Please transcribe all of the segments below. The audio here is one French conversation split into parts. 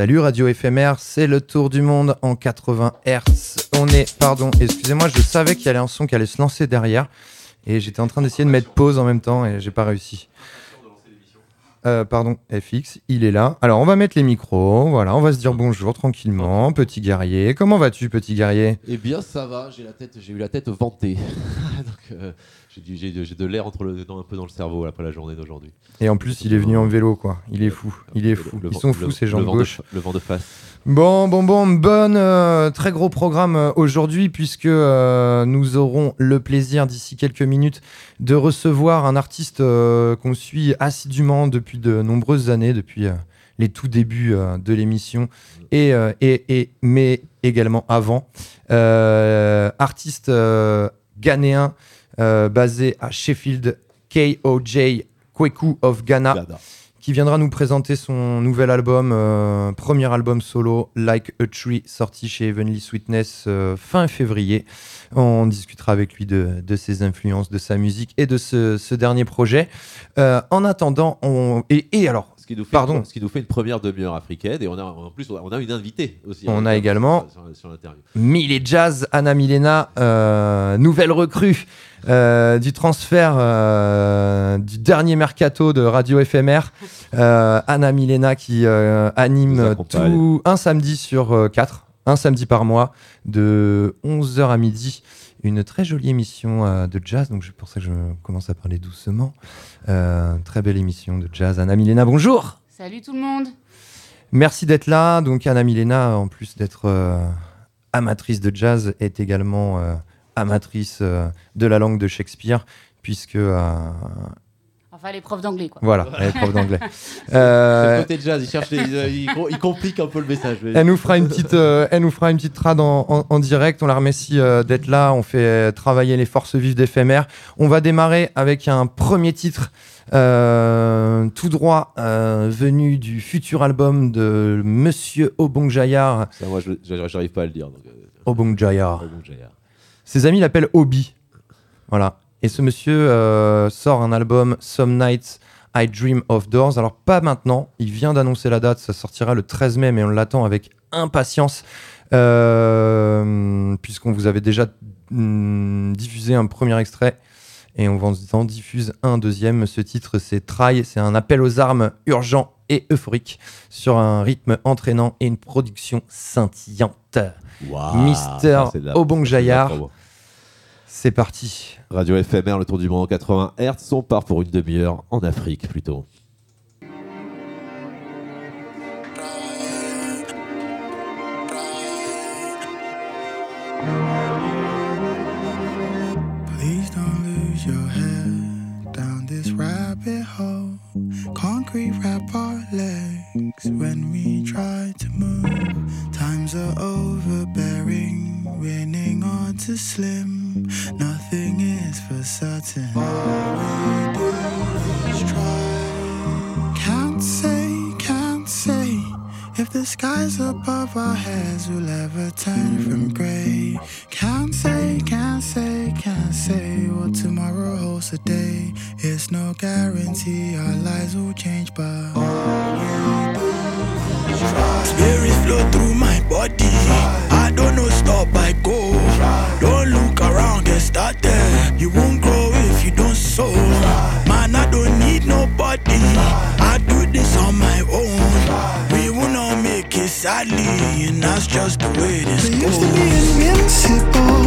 Salut Radio éphémère, c'est le tour du monde en 80 Hz. On est, pardon, excusez-moi, je savais qu'il y avait un son qui allait se lancer derrière et j'étais en train d'essayer de mettre pause en même temps et j'ai pas réussi. Euh, pardon, FX, il est là. Alors on va mettre les micros, voilà, on va se dire bonjour tranquillement, petit guerrier. Comment vas-tu, petit guerrier? Eh bien, ça va. J'ai eu la tête vantée. Donc, euh, j'ai de, de l'air entre le, dans- un peu dans le cerveau après la journée d'aujourd'hui. Et en plus, il est venu en vélo, quoi. Il est fou, il est fou. Ils sont fous ces gens de gauche. le vent de face. Bon, bon, bon, bonne, euh, très gros programme euh, aujourd'hui puisque euh, nous aurons le plaisir d'ici quelques minutes de recevoir un artiste qu'on suit assidûment depuis de nombreuses années, depuis les tout débuts de l'émission et, et, et- mais également avant. Artiste ghanéen basé à Sheffield, KOJ Kweku of Ghana qui viendra nous présenter son nouvel album, euh, premier album solo, Like a Tree, sorti chez Heavenly Sweetness euh, fin février. On discutera avec lui de, de ses influences, de sa musique et de ce, ce dernier projet. Euh, en attendant, on... Et, et alors, Ce qui nous fait, Pardon. ce qui nous fait une première demi-heure africaine et on a en plus on a, on a une invitée aussi. On hein, a également- sur, sur- Jazz, Anna Milena, euh, nouvelle recrue euh, du transfert euh, du dernier mercato de Radio FMR. Euh, Anna Milena qui euh, anime tout un samedi sur euh, quatre, un samedi par mois, de 11h à midi. Une très jolie émission euh, de jazz, donc c'est pour ça que je commence à parler doucement. Euh, très belle émission de jazz. Anna Milena, bonjour Salut tout le monde. Merci d'être là. Donc Anna Milena, en plus d'être euh, amatrice de jazz, est également euh, amatrice euh, de la langue de Shakespeare, puisque euh, Enfin, les profs d'anglais, quoi. voilà, elle est prof d'anglais. Euh, côté jazz, il cherche, les- il, il, il complique un peu le message. mais- elle nous fera une petite, euh, elle nous fera une petite trad en, en- en direct. On la remercie euh, d'être là. On fait travailler les forces vives d'éphémère. On va démarrer avec un premier titre. euh, tout droit euh, venu du futur album de Monsieur Obong Jayar. Ça, moi, j'arrive pas à le dire. Donc, euh, Obong Jayar. bon, j'ai- Ses amis l'appellent Obi. Voilà. Et ce monsieur euh, sort un album Some Nights I Dream of Doors. Alors pas maintenant, il vient d'annoncer la date, ça sortira le 13 mai, mais on l'attend avec impatience, euh, puisqu'on vous avait déjà mm, diffusé un premier extrait. Et on vous en diffuse un deuxième. Ce titre, c'est Try. C'est un appel aux armes urgent et euphorique sur un rythme entraînant et une production scintillante. Mister Obong ça, c'est parti. Radio FMR, le tour du monde en 80 Hz. On part pour une demi-heure en Afrique plutôt. Please don't lose your head down this rabbit hole. Concrete wrap our legs when we try to move. Times are overbearing, winning on to slim. Nothing is for certain. All we do is try. Can't say, can't say. If the skies above our heads will ever turn from grey. Can't say, can't say, can't say what tomorrow holds today. It's no guarantee our lives will change, but Spirit flow through my body. I don't know, stop, I go. Don't look around, get started. You won't grow if you don't sow. Man, I don't need nobody. I do this on my own. We will not make it sadly, and that's just the way this We used to be invincible.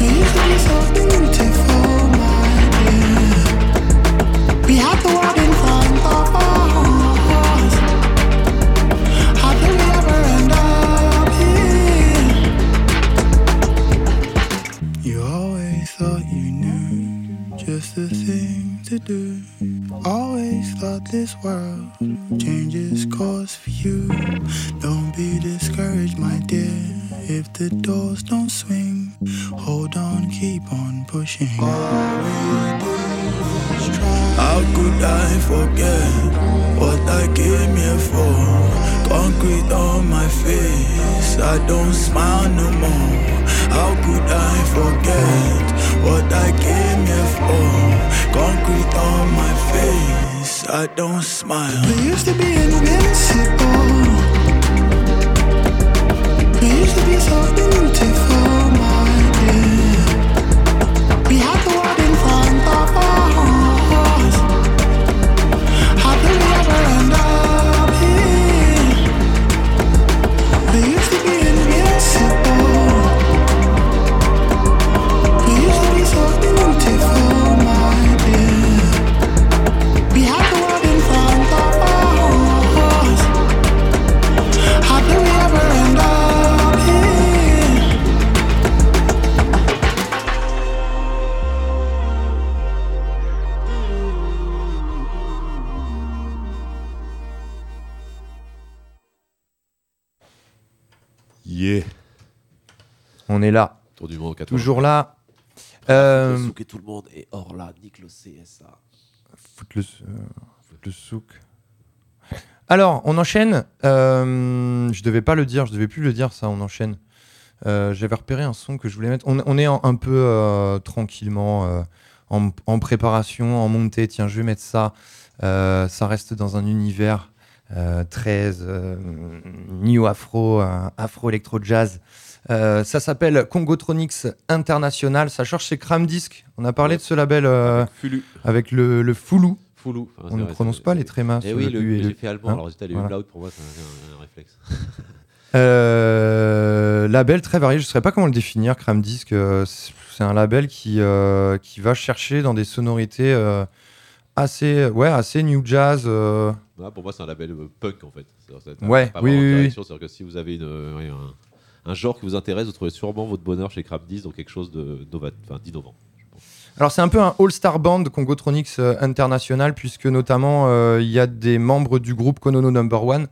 We used to be so beautiful, my dear. We had the world in front the thing to do. Always thought this world changes course for you. Don't be discouraged, my dear, if the doors don't swing. Hold on, keep on pushing. How could I forget what I came here for? Concrete on my face, I don't smile no more. How could I forget what I came here for? Concrete on my face, I don't smile. We used to be invincible. We used to be so beautiful, On est là, Tour du monde 80. toujours là. Euh, Le souk et tout le monde est hors là, nique le CSA. foutre le, euh, le souk. Alors, on enchaîne. Euh, je devais pas le dire, je devais plus le dire ça, on enchaîne. Euh, J'avais repéré un son que je voulais mettre. On, on est en- un peu euh, tranquillement euh, en, en préparation, en montée. Tiens, je vais mettre ça. Euh, ça reste dans un univers euh, très euh, new afro, euh, afro electro jazz. Euh, ça s'appelle Congotronics International. Ça cherche chez Cram Disc. On a parlé Ouais. de ce label euh, Avec Fulu. avec le, le Foulou. Foulou. Enfin, On ne vrai, prononce pas les trémas. Eh oui, le le, le- j'ai fait allemand, hein alors j'étais allé Voilà. pour moi, c'est un, un- un réflexe. Euh, label très varié, je ne saurais pas comment le définir, Cram Disc. euh, c'est un label qui, euh, qui va chercher dans des sonorités euh, assez, ouais, assez new jazz. euh, Ouais, pour moi, c'est un label euh, punk en fait. C'est- c'est- Ouais, pas oui, oui, oui. que si vous avez une, euh, un, un genre qui vous intéresse, vous trouvez sûrement votre bonheur chez Crab 10 dans quelque chose d'innovant. Alors c'est un peu un all-star band Congotronics euh, International, puisque notamment euh, il y a des membres du groupe Konono Number One.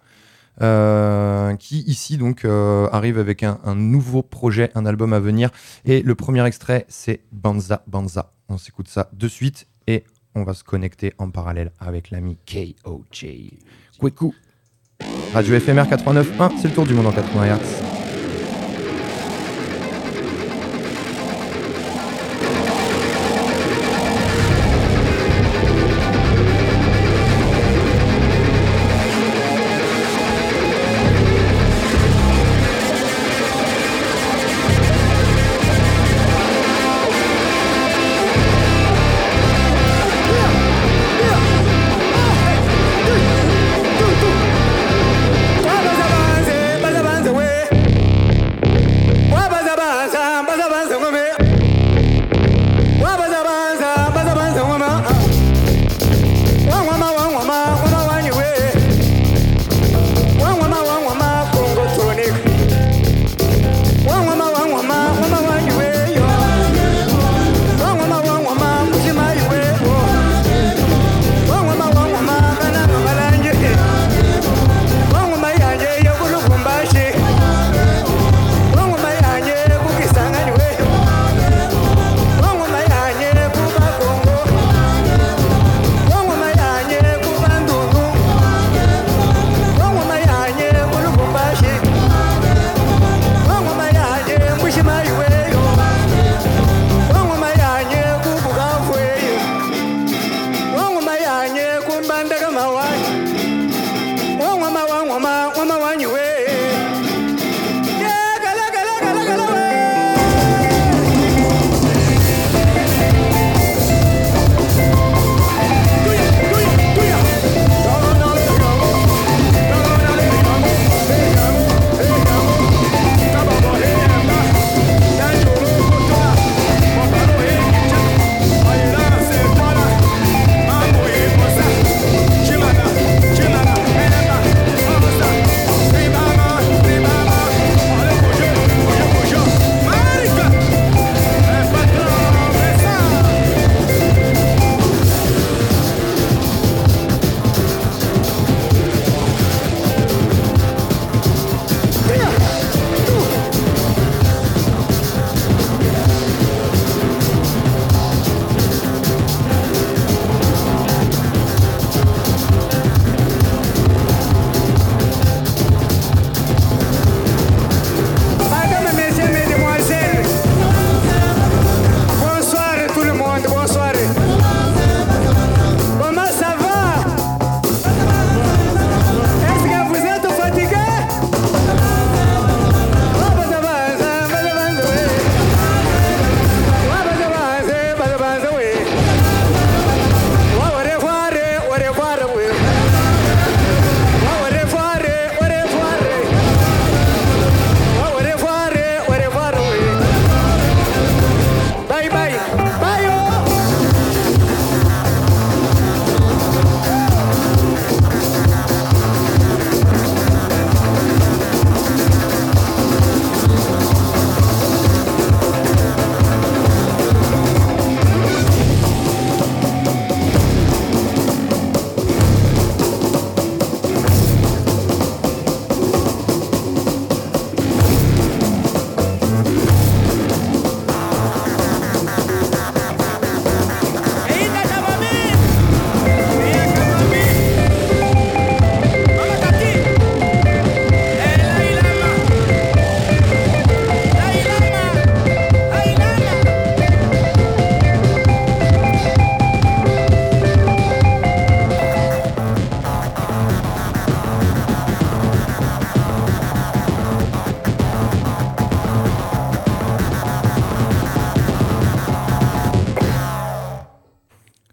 euh, qui ici donc arrive avec un, un nouveau projet, un album à venir. Et le premier extrait, c'est Banza Banza. On s'écoute ça de suite et on va se connecter en parallèle avec l'ami KOJ. Kweku. Radio FMR 89.1, c'est le tour du monde en 80 Hz.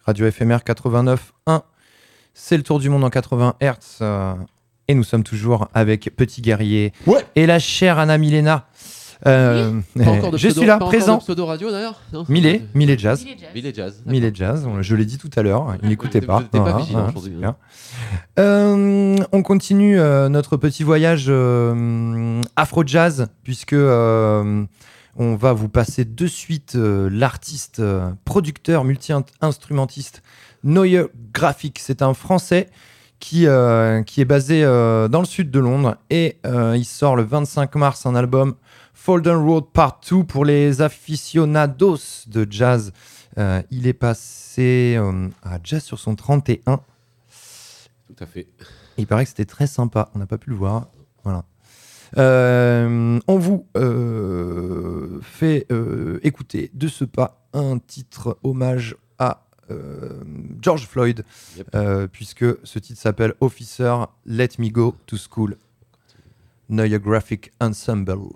Radio FMR 89.1. C'est le tour du monde en 80 Hz. et nous sommes toujours avec Petit Guerrier et la chère Anna Milena. Euh, je suis là, présent. pseudo radio d'ailleurs Millet, Millet Jazz. Millet Jazz. Millet Jazz, je l'ai dit tout à l'heure, il n'écoutait pas. pas vigilant aujourd'hui. Hein. Euh, on continue euh, notre petit voyage Afro Jazz, puisque on va vous passer de suite l'artiste, producteur, multi-instrumentiste Neuer Graphic. C'est un Français qui, qui est basé dans le sud de Londres et il sort le 25 mars un album Folden Road Part 2 pour les aficionados de jazz. Euh, il est passé euh, à Jazz sur son 31. Tout à fait. il paraît que c'était très sympa. On n'a pas pu le voir. Voilà. Euh, on vous fait écouter de ce pas un titre hommage à George Floyd, puisque ce titre s'appelle Officer Let Me Go to School. Neue Graphic Ensemble.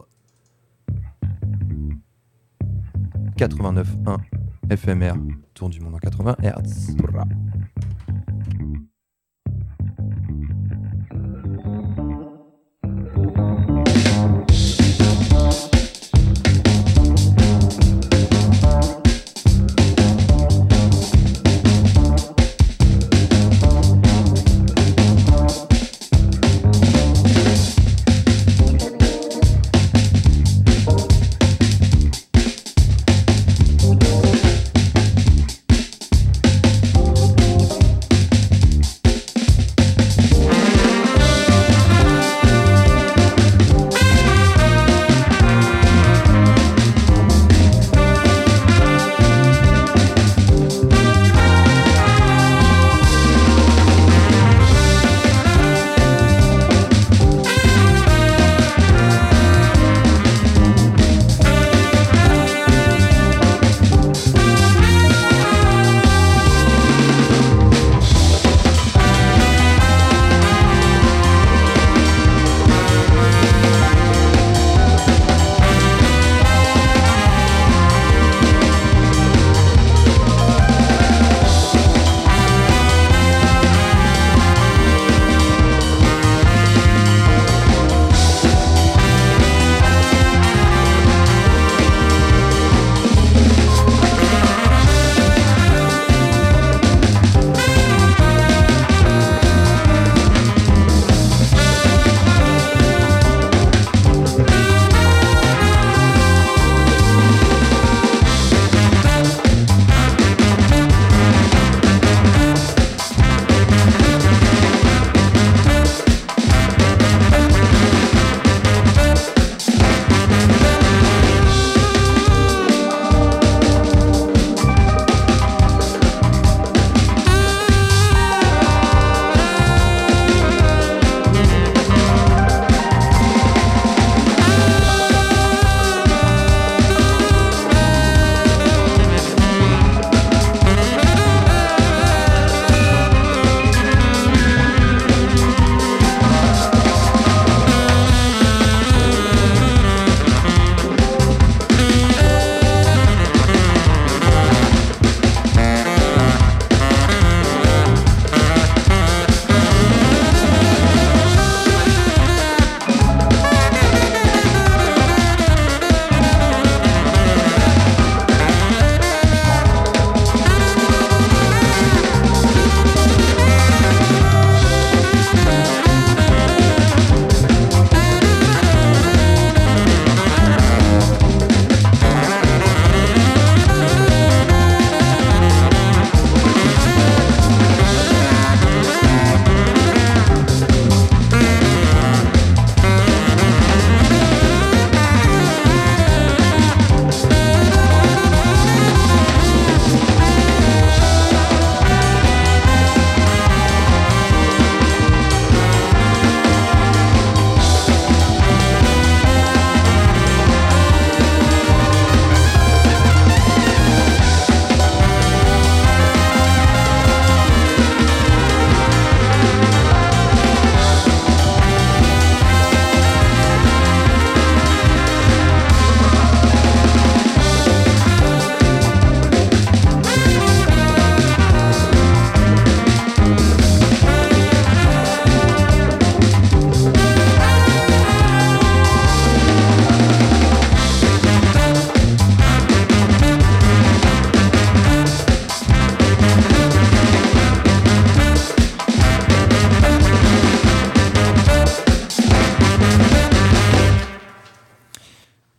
89.1 FMR, tour du monde en 80 Hz.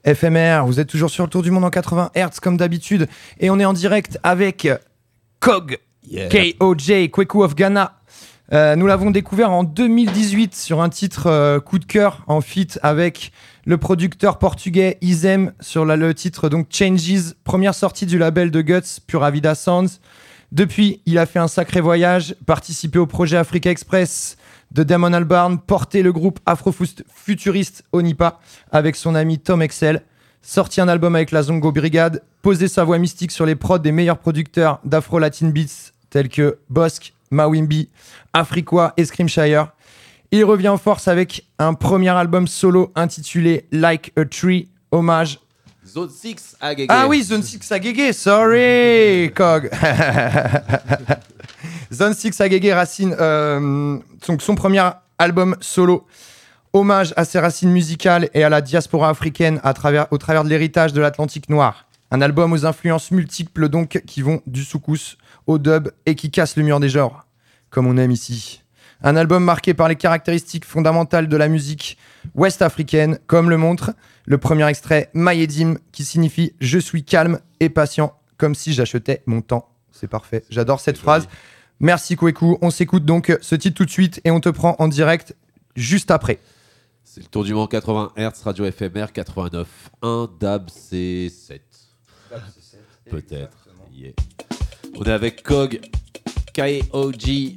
FMR. Vous êtes toujours sur le tour du monde en 80 Hz comme d'habitude. Et on est en direct avec Kog, KOJ, Kweku of Ghana. Euh, nous l'avons découvert en 2018 sur un titre euh, coup de cœur en feat avec le producteur portugais Izem sur le titre donc Changes, première sortie du label de Guts, Pura Vida Sounds. Depuis, il a fait un sacré voyage, participé au projet Africa Express de Damon Albarn, porté le groupe afro-futuriste Onipa avec son ami Tom Excel, sorti un album avec la Zongo Brigade, posé sa voix mystique sur les prods des meilleurs producteurs d'afro-latin beats tels que Bosk, Mawimbi, Afriqua et Screamshire. Il revient en force avec un premier album solo intitulé Like a Tree, hommage. Zone 6 à Ah oui, Zone 6 à sorry, Cog. Zone 6 à Racine, euh, son, premier album solo, hommage à ses racines musicales et à la diaspora africaine à travers, au travers de l'héritage de l'Atlantique noir. Un album aux influences multiples donc qui vont du soukous au dub et qui casse le mur des genres, comme on aime ici. Un album marqué par les caractéristiques fondamentales de la musique ouest-africaine, comme le montre le premier extrait Mayedim, qui signifie Je suis calme et patient, comme si j'achetais mon temps. C'est parfait. J'adore cette phrase. Merci Kweku. On s'écoute donc ce titre tout de suite et on te prend en direct juste après. C'est le tour du monde 80 Hz, radio FMR 89, 1 DAB C7. Peut-être. On est avec Kog, KOG,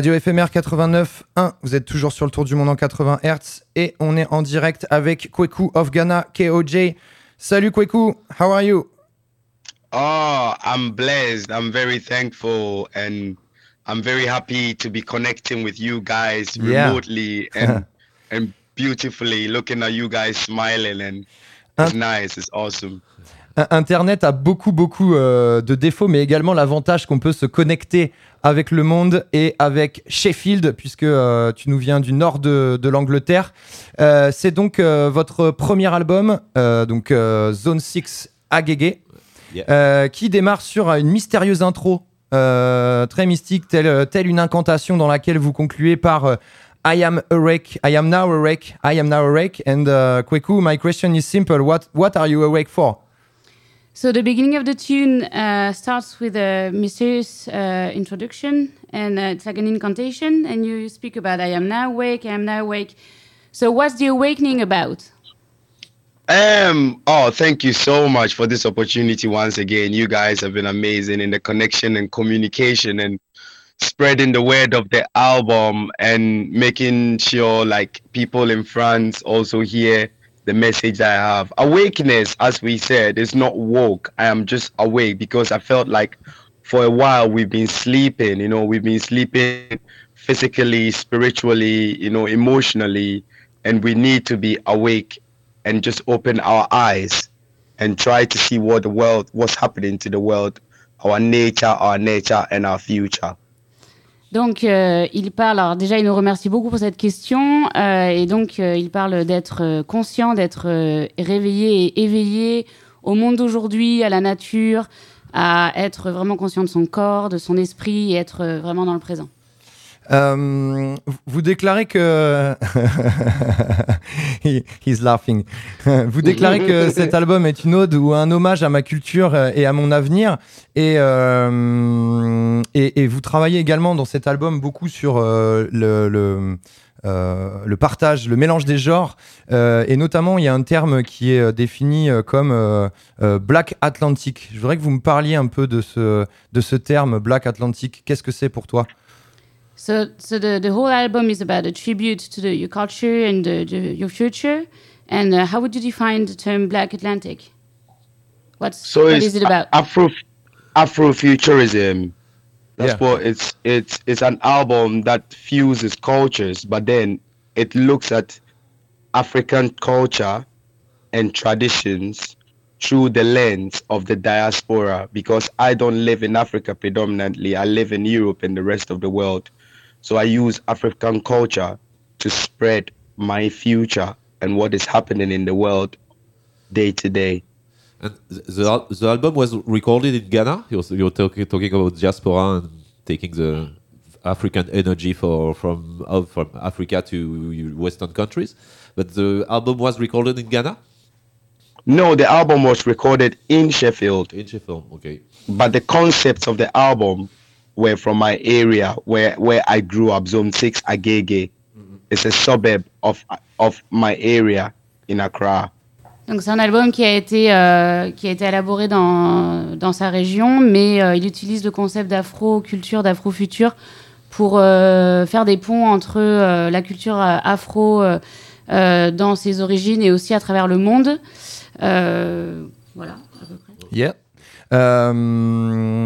Radio éphémère 89.1, vous êtes toujours sur le tour du monde en 80 Hz et on est en direct avec Kweku of Ghana, KOJ. Salut Kweku, how are you? Oh, I'm blessed. I'm very thankful and I'm very happy to be connecting with you guys remotely and and beautifully looking at you guys smiling and it's nice, it's awesome. Internet a beaucoup beaucoup euh, de défauts, mais également l'avantage qu'on peut se connecter avec le monde et avec Sheffield, puisque euh, tu nous viens du nord de, l'Angleterre. Euh, c'est donc votre premier album, donc Zone 6 Agege, qui démarre sur une mystérieuse intro très mystique, telle, telle, une incantation dans laquelle vous concluez par I am awake, I am now awake, I am now awake. And Kweku, my question is simple. What, what are you awake for? So the beginning of the tune uh, starts with a mysterious uh, introduction, and uh, it's like an incantation, and you speak about "I am now awake, I am now awake." So what's the awakening about? Um. Oh, thank you so much for this opportunity once again. You guys have been amazing in the connection and communication and spreading the word of the album and making sure like people in France also hear the message I have. Awakeness, as we said, is not woke. I am just awake because I felt like for a while we've been sleeping, you know, we've been sleeping physically, spiritually, you know, emotionally, and we need to be awake and just open our eyes and try to see what the world, what's happening to the world, our nature, our nature, and our future. Donc, euh, il parle. Alors, déjà, il nous remercie beaucoup pour cette question. Euh, et donc, euh, il parle d'être conscient, d'être réveillé et éveillé au monde d'aujourd'hui, à la nature, à être vraiment conscient de son corps, de son esprit et être vraiment dans le présent. Euh, vous déclarez que he's laughing. Vous déclarez que cet album est une ode ou un hommage à ma culture et à mon avenir. Et, euh, et, vous travaillez également dans cet album beaucoup sur euh, le, le, le, partage, le mélange des genres. et notamment, il y a un terme qui est défini comme Black Atlantic. Je voudrais que vous me parliez un peu de ce, de ce terme Black Atlantic. Qu'est-ce que c'est pour toi? So, so the, the whole album is about a tribute to the, your culture and the, the, your future. And uh, how would you define the term Black Atlantic? What's so what is it about? Afro Afrofuturism. That's yeah. what it's. It's it's an album that fuses cultures, but then it looks at African culture and traditions through the lens of the diaspora because I don't live in Africa predominantly. I live in Europe and the rest of the world. So I use African culture to spread my future and what is happening in the world day to day. And the, the album was recorded in Ghana. You're, you're talking, talking about diaspora and taking the African energy for from from Africa to Western countries. But the album was recorded in Ghana. No, the album was recorded in Sheffield. In Sheffield, okay. But the concepts of the album were from my area where where I grew up, Zone Six Agege. Mm-hmm. It's a suburb of of my area in Accra. Donc c'est un album qui a été euh, qui a été élaboré dans dans sa région, mais euh, il utilise le concept d'afro-culture, d'afro-futur pour euh, faire des ponts entre euh, la culture afro euh, dans ses origines et aussi à travers le monde. voilà, à peu près. Yeah. Um,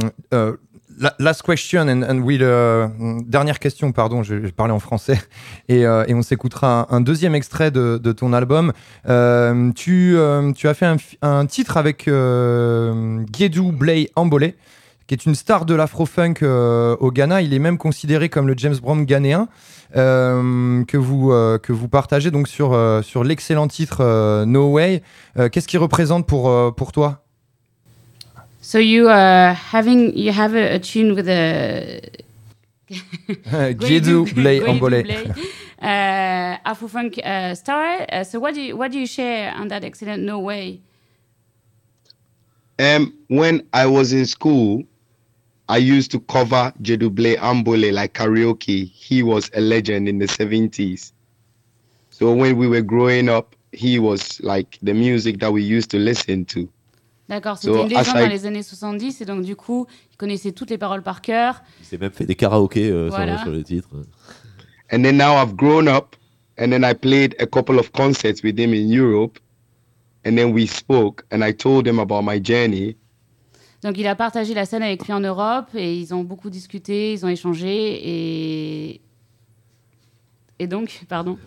last question, and, we'll, euh, dernière question, pardon, je, vais parler en français, et, euh, et on s'écoutera un, deuxième extrait de, ton album. Euh, tu, as fait un, titre avec Guédou Blay Ambolé, qui est une star de l'afro-funk au Ghana. Il est même considéré comme le James Brown ghanéen. que, vous, partagez donc sur, l'excellent titre No Way. Qu'est-ce qu'il représente pour toi? So you are having you have a, a tune with a Guido Blay Ambolé. Uh, Afro funk uh, star. Uh, so what do you what do you share on that excellent No Way? Um, when I was in school, I used to cover Jeduble Ambole like karaoke. He was a legend in the 70s. So when we were growing up, he was like the music that we used to listen to. D'accord, c'était So, une légende dans les années 70 et donc du coup, il connaissait toutes les paroles par cœur. Il s'est même fait des karaokés euh, sur- Voilà. sur, le titre. And then now I've grown up, and then I played a couple of concerts with him in Europe, and then we spoke, and I told him about my journey. Donc il a partagé la scène avec lui en Europe et ils ont beaucoup discuté, ils ont échangé et et donc pardon.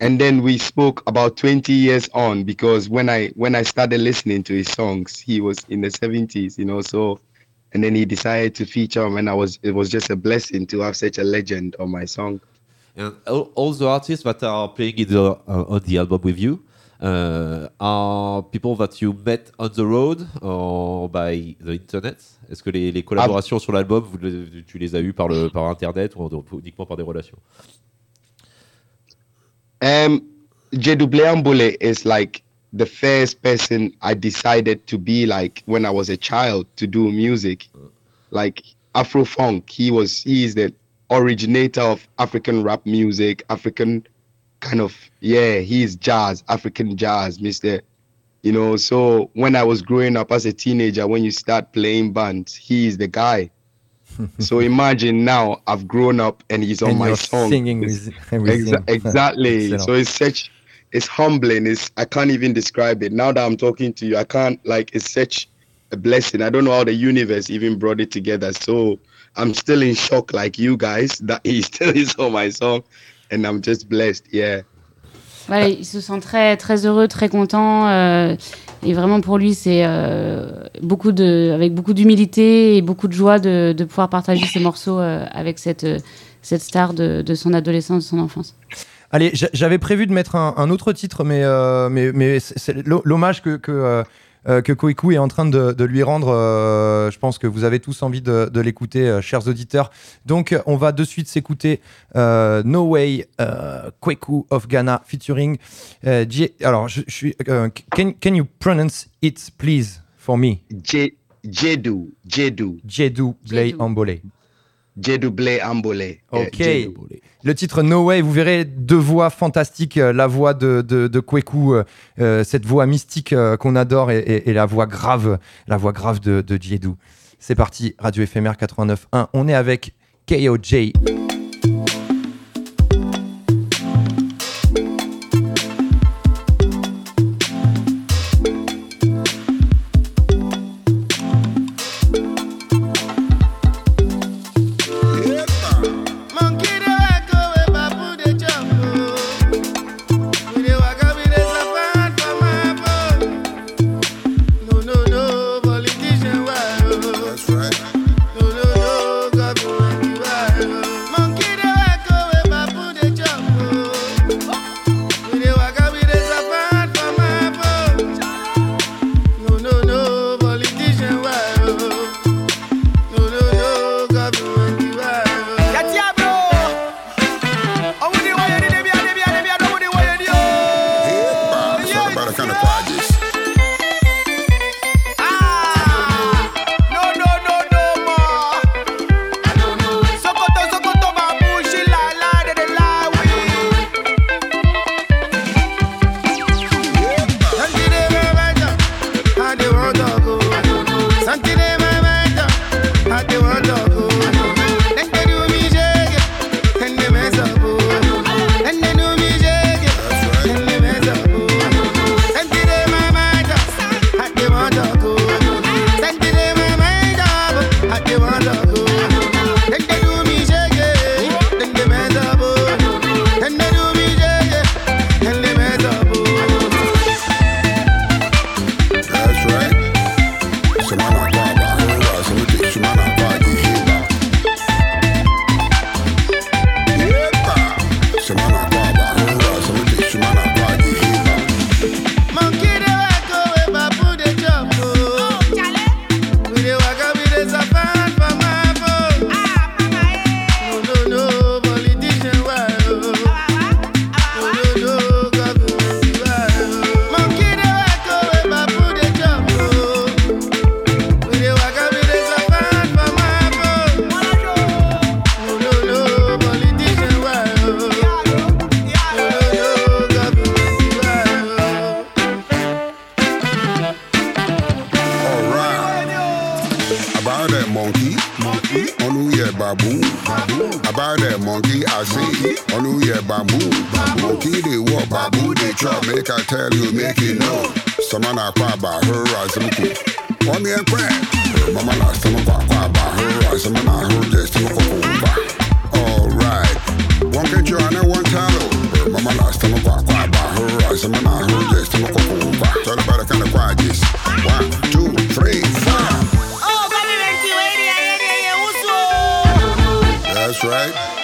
And then we spoke about 20 years on because when i when i started listening to his songs he was in the 70s you know so and then he decided to feature him and i was it was just a blessing to have such a legend on my song. And all, all the artists that are playing in the, uh, on the album with you uh, are people that you met on the road or by the internet. Est-ce que les, les collaborations sur l'album, vous les- tu les as eues par, le, par internet ou uniquement par des relations um Jedubleambule is like the first person i decided to be like when i was a child to do music. Like afro funk he was he is the originator of african rap music african kind of yeah he's jazz african jazz mr you know so when i was growing up as a teenager when you start playing bands he is the guy so imagine now i've grown up and he's on And my song singing with, with Exa- exactly. Uh, so it's such, it's humbling. It's I can't even describe it. Now that I'm talking to you, I can't like. It's such a blessing. I don't know how the universe even brought it together. So I'm still in shock, like you guys, that he still is on my song, and I'm just blessed. Yeah. Il se sent très très heureux, très content euh, et vraiment pour lui c'est euh, avec beaucoup d'humilité et beaucoup de joie de, de pouvoir partager ses morceaux euh, avec cette cette star de, de son adolescence, de son enfance. Allez, j'a- j'avais prévu de mettre un, autre titre, mais, mais, mais c'est c'est l'ho- l'hommage que, euh, que Koiku est en train de, de lui rendre. euh, je pense que vous avez tous envie de, de l'écouter, euh, chers auditeurs. Donc, on va de suite s'écouter euh, No Way, euh, Kweku of Ghana, featuring. euh, J- alors, je, je suis. euh, can, can you pronounce it, please, for me? J Jedu Jedu Jedu Blay. Ambole. Jedu Blay Ambole. Ok. Jedu. Le titre No Way, vous verrez deux voix fantastiques, euh, la voix de, de, Kweku, euh, euh, cette voix mystique qu'on adore, et, la voix grave, la voix grave de, de. C'est parti, Radio éphémère 89.1. On est avec KOJ. Baboon. About that monkey, I see. On who yeah, bamboo. Monkey, they walk, baboon, they chop. Make I tell you, make you know. Someone I cry about her, I some cool. One me and crack. Mama, last time I cry about her, I some I heard this, some Alright. One can join at one time. Mama, last time I cry about her, I some I heard this, some Tell the better kind of cry this. One, two, three, four. That's right.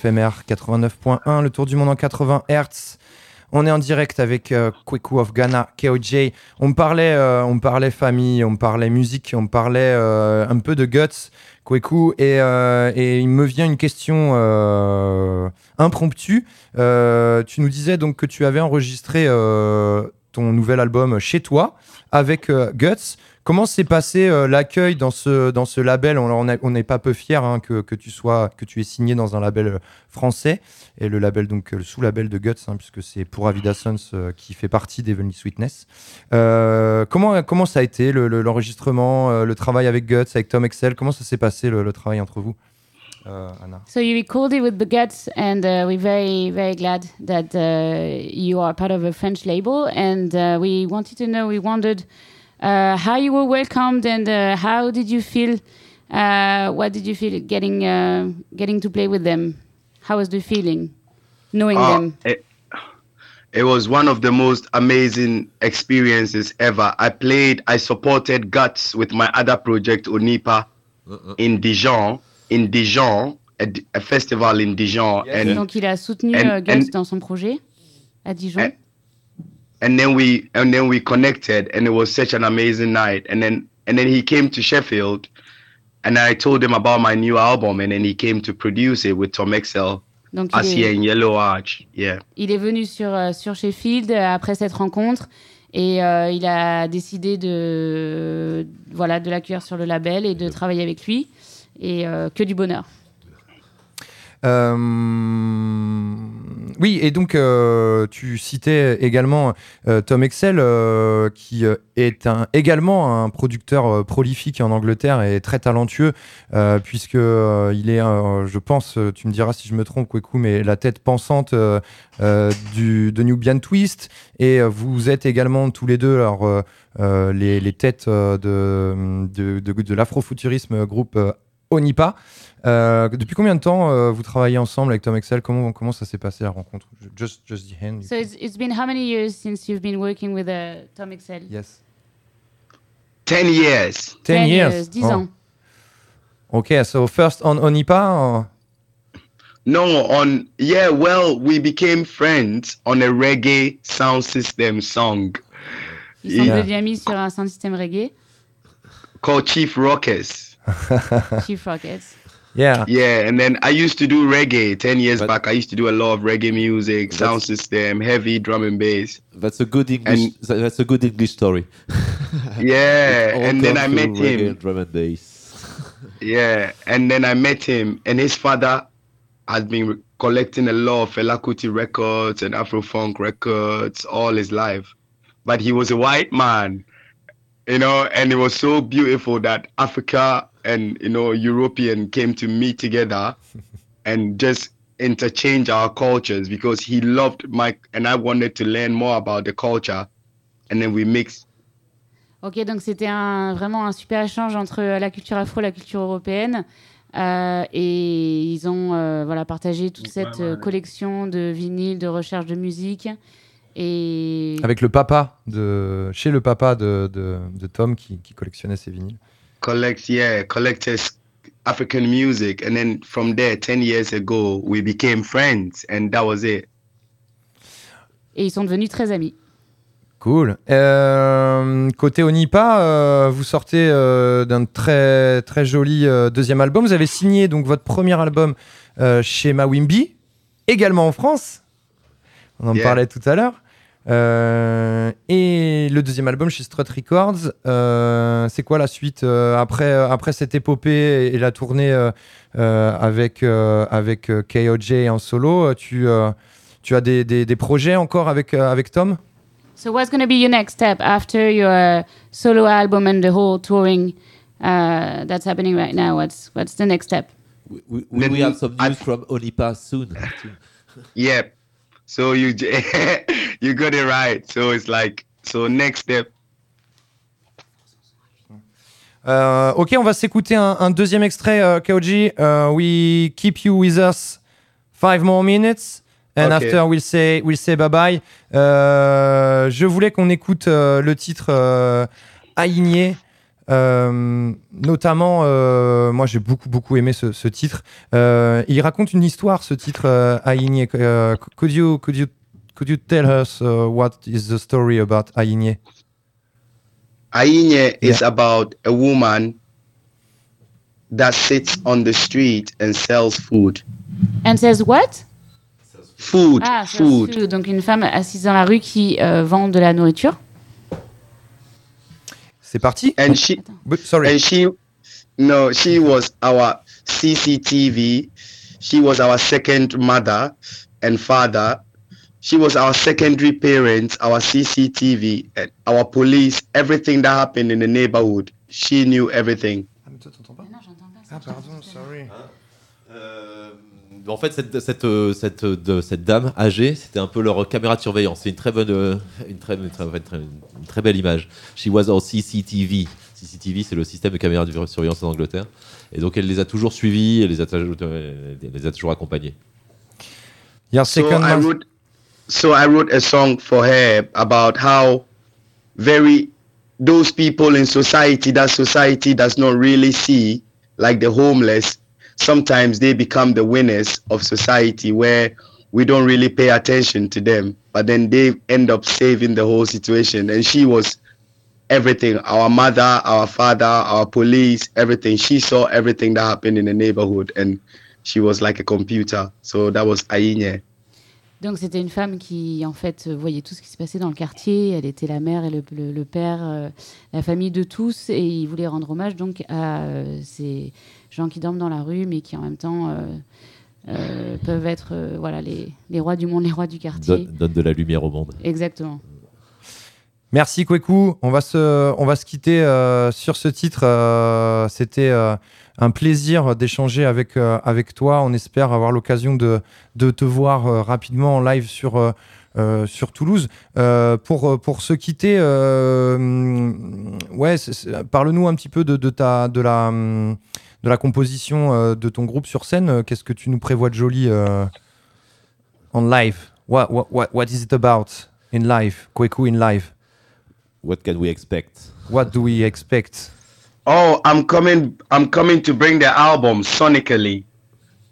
FMR 89.1, le tour du monde en 80 Hz. On est en direct avec euh, Kweku of Ghana, KOJ. On parlait, euh, on parlait famille, on parlait musique, on parlait euh, un peu de guts, Kweku, et, euh, et il me vient une question impromptue. Tu nous disais donc que tu avais enregistré ton nouvel album chez toi avec Guts. Comment s'est passé euh, l'accueil dans ce, dans ce label? On on est- on n'est pas peu fiers hein, que, que tu sois que tu es signé dans un label euh, français et le label donc euh, le sous-label de Guts hein, puisque c'est pour Avida Sons qui fait partie d'Evenly Sweetness. Euh, comment comment ça a été le- le- l'enregistrement, le travail avec Guts, avec Tom Excel? Comment ça s'est passé le, travail entre vous, Anna? So you recorded it with the guts, and uh, we're very, very glad that uh, you are part of a French label. And uh, we wanted to know, we wondered how you were welcomed, and uh, how did you feel? Uh, what did you feel getting uh, getting to play with them? How was the feeling, knowing Uh, them? it, it was one of the most amazing experiences ever. I played, I supported Guts with my other project, Onipa, in Dijon, in Dijon, a festival in Dijon. And, Donc il a soutenu and- uh, Guts and- dans son projet à Dijon. And then we and then we connected and it was such an amazing night and then and then he came to sheffield and i told him about my new album and then he came to produce it with tom excel Donc, il est- yellow arch yeah Il est venu sur, euh, sur Sheffield euh, après cette rencontre et euh, il a décidé de, voilà, de l'accueillir sur le label et de travailler avec lui. Et euh, que du bonheur. Euh, oui, et donc euh, tu citais également euh, Tom Excel, euh, qui euh, est également un producteur euh, prolifique en Angleterre et très talentueux, euh, puisque euh, il est, euh, je pense, euh, tu me diras si je me trompe, Kweku, mais la tête pensante euh, euh, du, de Nubian Twist, et euh, vous êtes également tous les deux alors, euh, euh, les, têtes euh, de, de, l'afrofuturisme groupe euh, Onipa. Euh, depuis combien de temps euh, vous travaillez ensemble avec Tom Excel? Comment, comment ça s'est passé la rencontre? Just, just the hand. So it's, it's been how many years since you've been working with uh, Tom Excel? Yes. 10 years 10 years? 10 Oh. ans. Okay, so first on Onipa. or- no on yeah well we became friends on a reggae sound system song Ils sont Yeah. mis sur un sound system reggae, called chief rockets Chief Rockets. Yeah. Yeah, and then I used to do reggae 10 years back. I used to do a lot of reggae music, sound system, heavy drum and bass. That's a good English. tha- that's a good English story. Yeah, and then I met reggae him. and Drum and bass. Yeah, and then I met him, and his father has been re- collecting a lot of Fela Kuti records and Afro funk records all his life. But he was a white man, you know, and it was so beautiful that Africa and you know European came to meet together and just interchange our cultures because he loved my and I wanted to learn more about the culture, and then we mixed. Ok, donc c'était un, vraiment un super échange entre la culture afro et la culture européenne. Euh, et ils ont euh, voilà, partagé toute cette collection de vinyles, de recherche de musique. Et... Avec le papa, de, chez le papa de, de, de Tom qui, qui collectionnait ses vinyles. Collect, yeah, collected African music, and then from there, 10 years ago, we became friends, and that was it. Et ils sont devenus très amis. Cool. Euh, côté Onipa, euh, vous sortez euh, d'un très très joli euh, deuxième album. Vous avez signé donc votre premier album euh, chez Mawimbi, également en France. On en Yeah. parlait tout à l'heure. Euh, et le deuxième album chez Strut Records. euh, c'est quoi la suite euh, après après cette épopée et, et la tournée euh, euh, avec euh, avec euh, KOJ en solo euh, Tu euh, tu as des, des, des projets encore avec euh, avec Tom? So what's going to be your next step after your solo album and the whole touring uh, that's happening right now? What's what's the next step? We, we, we have some news from Onipa soon. Yeah. So you you got it right. So it's like so next step. Euh, ok, on va s'écouter un, un deuxième extrait, Kaoji. Euh, we keep you with us five more minutes. And after we'll say, we'll say bye bye. Euh, je voulais qu'on écoute euh, le titre euh, Aligné. Euh, notamment, euh, moi j'ai beaucoup beaucoup aimé ce, ce titre. Euh, il raconte une histoire, ce titre euh, Aligné. Euh, could you could you could you tell us uh, what is the story about Aligné? Ainye is about a woman that sits on the street and sells food. And says what? Food, Ah, food. food. Donc une femme assise dans la rue qui euh, vend de la nourriture. C'est parti. And she sorry. And she no, she was our CCTV. She was our second mother and father. She was our secondary parents, our CCTV, and our police, everything that happened in the neighborhood. She knew everything. Ah, pardon, sorry. Euh, en fait, cette, cette, euh, cette, euh, de- cette dame âgée, c'était un peu leur caméra de surveillance. C'est une très bonne, euh, une très, une très, une très- une très belle image. She was our CCTV. CCTV, c'est le système de caméra de surveillance en Angleterre. Et donc, elle les a toujours suivis, elle les a, elle les a toujours accompagnés. Your So second I month- wrote, so I wrote a song for her about how very those people in society that society does not really see, like the homeless, sometimes they become the winners of society where we don't really pay attention to them, but then they end up saving the whole situation. And she was everything our mother, our father, our police, everything. She saw everything that happened in the neighborhood and she was like a computer. So that was Ainye. Donc c'était une femme qui en fait voyait tout ce qui se passait dans le quartier. Elle était la mère et le, le- le père, euh, la famille de tous, et il voulait rendre hommage donc à euh, ces gens qui dorment dans la rue, mais qui en même temps euh, euh, peuvent être euh, voilà les, les rois du monde, les rois du quartier. Donne, donne de la lumière au monde. Exactement. Merci Kweku. On va se, on va se quitter euh, sur ce titre. Euh, C'était euh, un plaisir d'échanger avec, euh, avec toi. On espère avoir l'occasion de, de te voir euh, rapidement en live sur, sur Toulouse. Euh, pour, pour se quitter, ouais, parle-nous un petit peu de, de, ta, de, la, hum, de la composition euh, de ton groupe sur scène. Euh, Qu'est-ce que tu nous prévois de joli euh, en live? What, what, what, what is it about in live Kweku in live What can we expect? What do we expect? Oh, I'm coming. I'm coming to bring the album sonically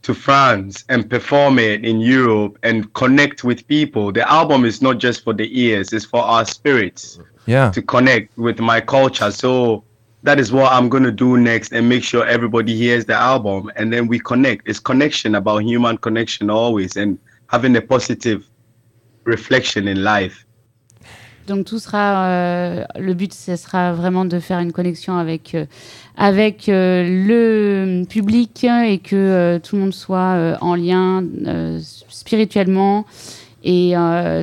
to France and perform it in Europe and connect with people. The album is not just for the ears; it's for our spirits Yeah. to connect with my culture. So that is what I'm gonna do next and make sure everybody hears the album and then we connect. It's connection about human connection always and having a positive reflection in life. Donc tout sera, euh, le but, ce sera vraiment de faire une connection avec euh, avec euh, le public et que euh, tout le monde soit euh, en lien spirituellement et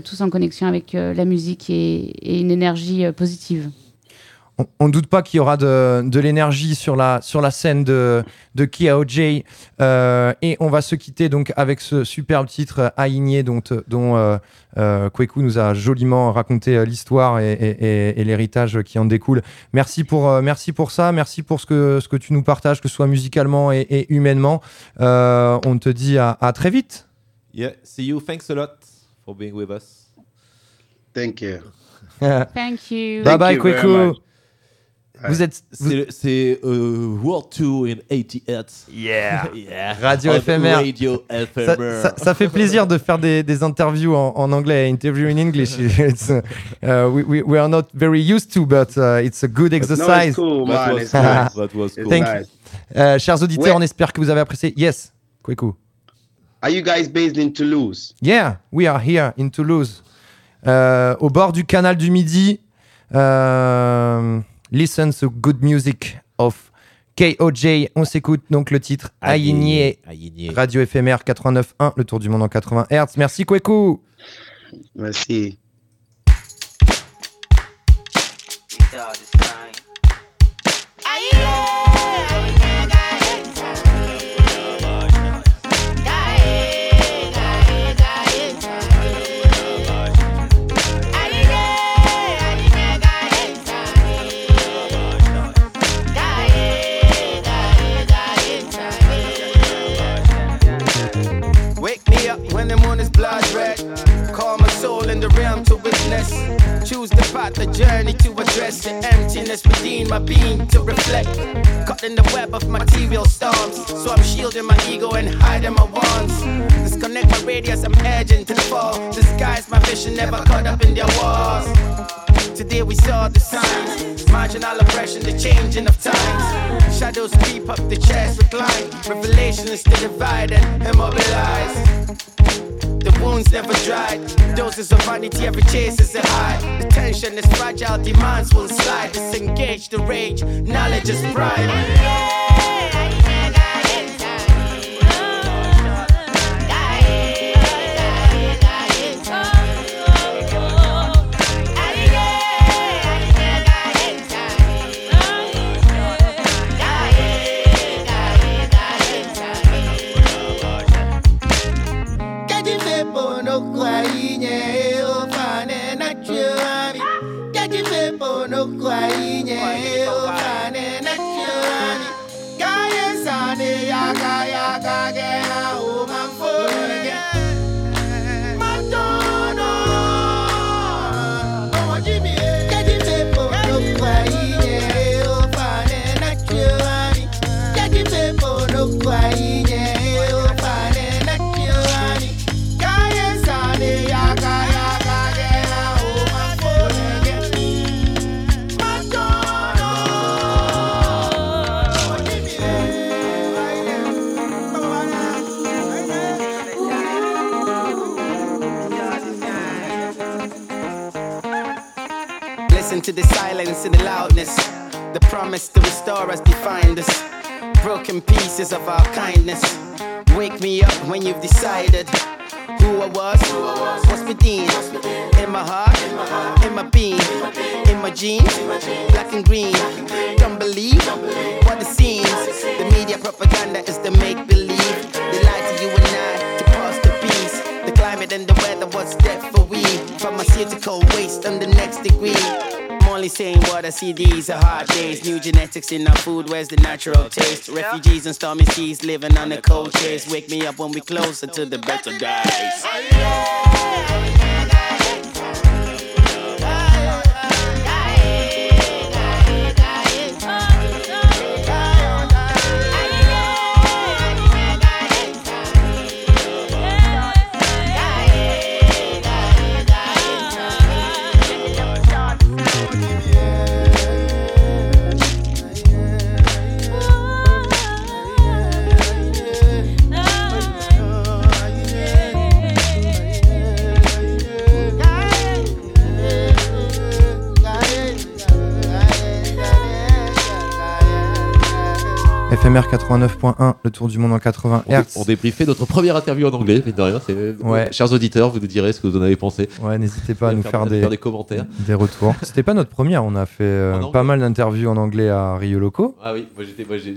tous en connexion avec la musique et, et une énergie positive. On, on doute pas qu'il y aura de, de l'énergie sur la, sur la scène de, de Kia OJ. Euh, et on va se quitter donc avec ce superbe titre euh, Aïgné dont, dont euh, euh, Kweku nous a joliment raconté l'histoire et, et- et- et l'héritage qui en découle. Merci pour, euh, merci pour ça, merci pour ce que, ce que tu nous partages, que ce soit musicalement et, et humainement. Euh, on te dit à, à très vite. Yeah, see you. Thanks a lot for being with us. Thank you. Thank you. bye bye you very Kweku. Vous êtes, C'est euh, World Tour in 88. Yeah. Yeah. Radio éphémère. Radio Ça, ça- ça fait plaisir de faire des, des interviews en, en anglais, interview in English. It's, uh, uh, we, we, we are not very used to, but uh, it's a good No, exercise. it's cool, That man. was cool. was cool. Thank nice. Euh, chers auditeurs, on espère que vous avez apprécié. Yes, Kweku. Are you guys based in Toulouse? Yeah, we are here in Toulouse, Euh, au bord du canal du Midi. Euh, listen to good music of KOJ. On s'écoute donc le titre. Aïgné. Radio éphémère 89.1, le tour du monde en 80 Hz. Merci Kweku. Merci. The journey to address the emptiness within my being to reflect. Caught in the web of material storms, so I'm shielding my ego and hiding my wants. Disconnect my radius, I'm edging to the fall. Disguise my vision, never caught up in their walls. Today we saw the signs, marginal oppression, the changing of times. Shadows creep up the chest, recline. Revelation is to divide and immobilize. The wounds never dried. Doses of vanity, every chase is a high. The tension is fragile, demands will slide. Disengage the rage, knowledge is pride. Promise to restore us defined us. Broken pieces of our kindness. Wake me up when you've decided who I was, what's within. In my heart, in my being, in my jeans, black and green. Don't believe what it seems. The media propaganda is the make believe. They lie to you and I to cause the peace. The climate and the weather, what's that for we? Pharmaceutical waste on the next degree. Only saying what I see, these are hard days. New genetics in our food, where's the natural taste? Refugees and stormy seas living on a cold chase. Wake me up when we closer to the better days. FMR 89.1, le tour du monde en 80 On, dé- Hz. on débriefait notre première interview en anglais, c'est- Ouais. Chers auditeurs, vous nous direz ce que vous en avez pensé. Ouais, n'hésitez pas à nous faire, des, faire des commentaires. des retours. C'était pas notre première, on a fait euh, pas mal d'interviews en anglais à Rio Loco. Ah oui, moi,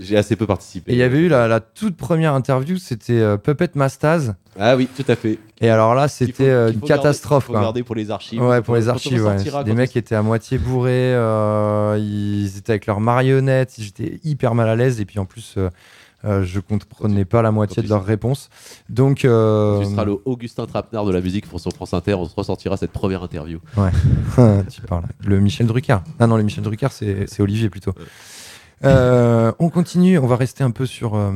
j'ai assez peu participé. Et il y avait eu la, la toute première interview, c'était euh, Puppet Mastaz. Ah oui, tout à fait. Et alors là, c'était euh, une faut garder- catastrophe. qu'il faut garder pour les archives. Ouais, pour les archives, ouais. quand mecs étaient à moitié bourrés, euh, ils étaient avec leurs marionnettes, j'étais hyper mal à l'aise et puis en plus, euh, euh, je comprenais pas la moitié de leurs réponses. Donc, euh, Tu seras le Augustin Trapenard de la musique pour sur France Inter. On se ressortira cette première interview. tu parles. Le Michel Drucker. Ah non, le Michel Drucker, c'est c'est Olivier plutôt. Euh, on continue, on va rester un peu sur, euh,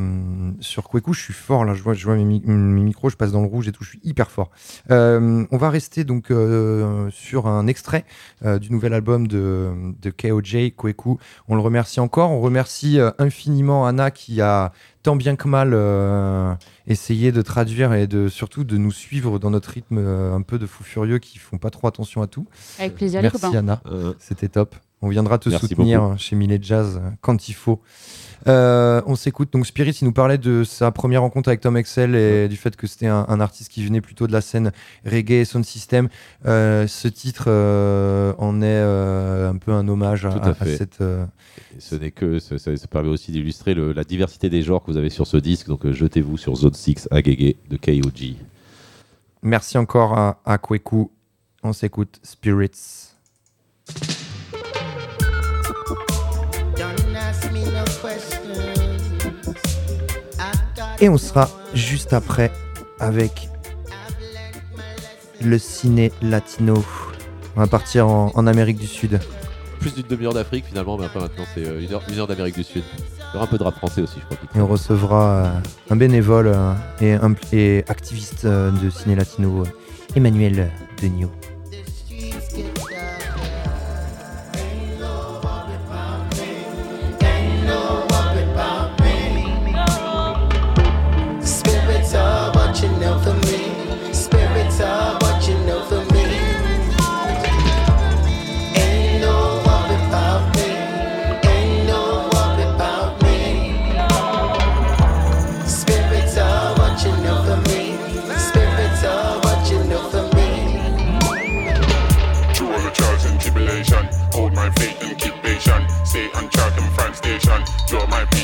sur Kweku. Je suis fort là, je vois, je vois mes, mi- mes micros, je passe dans le rouge et tout, je suis hyper fort. Euh, on va rester donc euh, sur un extrait euh, du nouvel album de, de KOJ, Kweku. On le remercie encore, on remercie euh, infiniment Anna qui a tant bien que mal euh, essayé de traduire et de surtout de nous suivre dans notre rythme euh, un peu de fous furieux qui font pas trop attention à tout. Avec plaisir, les Merci copains. Anna, Euh, c'était top. On viendra te Merci soutenir beaucoup. chez Millet Jazz quand il faut. Euh, on s'écoute. Donc Spirit, il nous parlait de sa première rencontre avec Tom Excel et du fait que c'était un, un artiste qui venait plutôt de la scène reggae et sound system. Euh, ce titre euh, en est un peu un hommage à, Tout à à- cette. et ce n'est que ça, ça- ça permet aussi d'illustrer la diversité des genres que vous avez sur ce disque. Donc jetez-vous sur Zone 6 Agege de KOG. Merci encore à, à Kweku. On s'écoute Spirits. Et on sera juste après avec le ciné latino. On va partir en, en Amérique du Sud. Plus d'une demi-heure d'Afrique finalement, mais après maintenant c'est euh, une heure, une heure d'Amérique du Sud. Il y aura un peu de rap français aussi, je crois. Et on recevra euh, un bénévole euh, et, un, et activiste de ciné latino, Emmanuel Denio.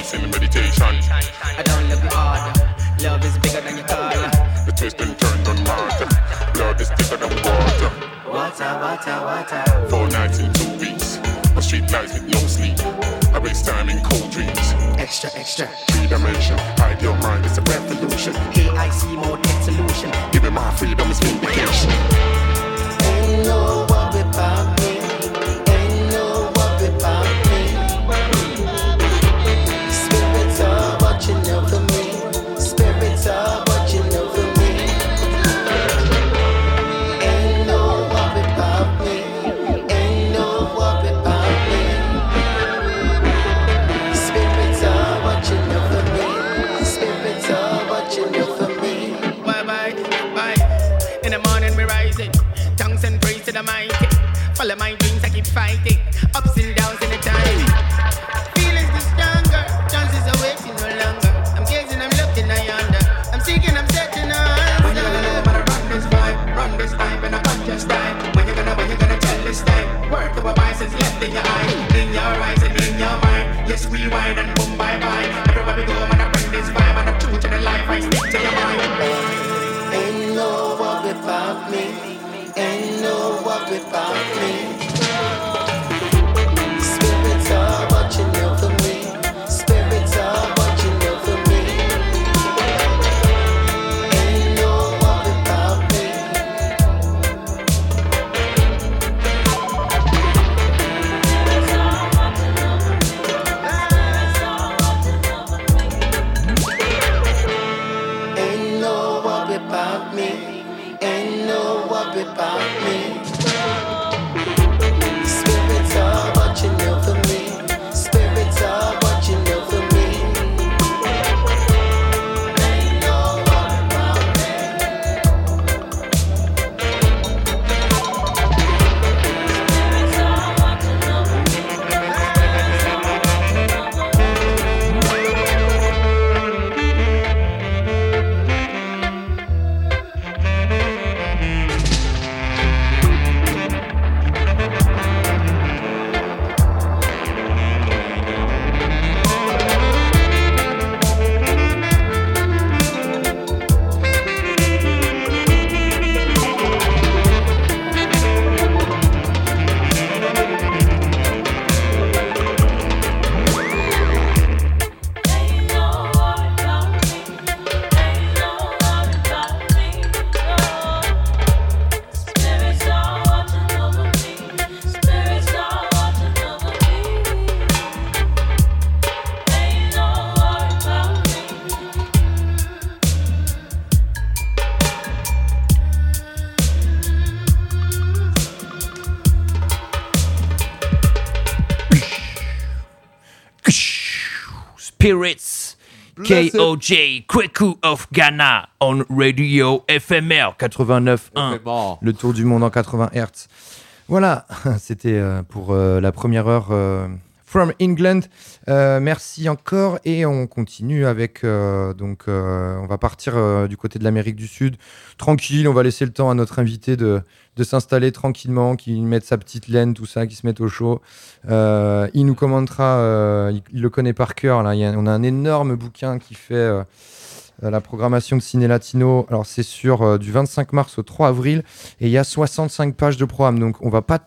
Peace in the meditation. I don't love you hard. Love is bigger than your call. The twist and turn on mark. Blood is thicker than water. Water, water, water. Four nights in two weeks. On street lights with no sleep. I waste time in cold dreams. Extra, extra. Three dimension. Hide your mind, it's a revolution. AIC mode, get solution. Give me my freedom, it's vindication. Ain't no Work of a biceps left in your eye, in your eyes and in your mind. Yes, rewind and boom, bye bye. Everybody go, man, I bring this vibe, and I'm true to the life, I stick to your mind. Ain't no worry about me. Ain't no worry about me. KOJ, Kweku of Ghana, on Radio FMR 89.1. Le tour du monde en 80 Hz. Voilà, c'était euh, pour euh, la première heure euh, From England. Merci encore et on continue avec donc on va partir du côté de l'Amérique du Sud tranquille. On va laisser le temps à notre invité de, de s'installer tranquillement, qu'il mette sa petite laine, tout ça, qu'il se mette au chaud. Euh, il nous commentera, euh, il, le connaît par cœur. Là, on a un énorme bouquin qui fait euh, la programmation de Ciné Latino. Alors c'est sur du 25 mars au 3 avril et il y a 65 pages de programme. Donc on va pas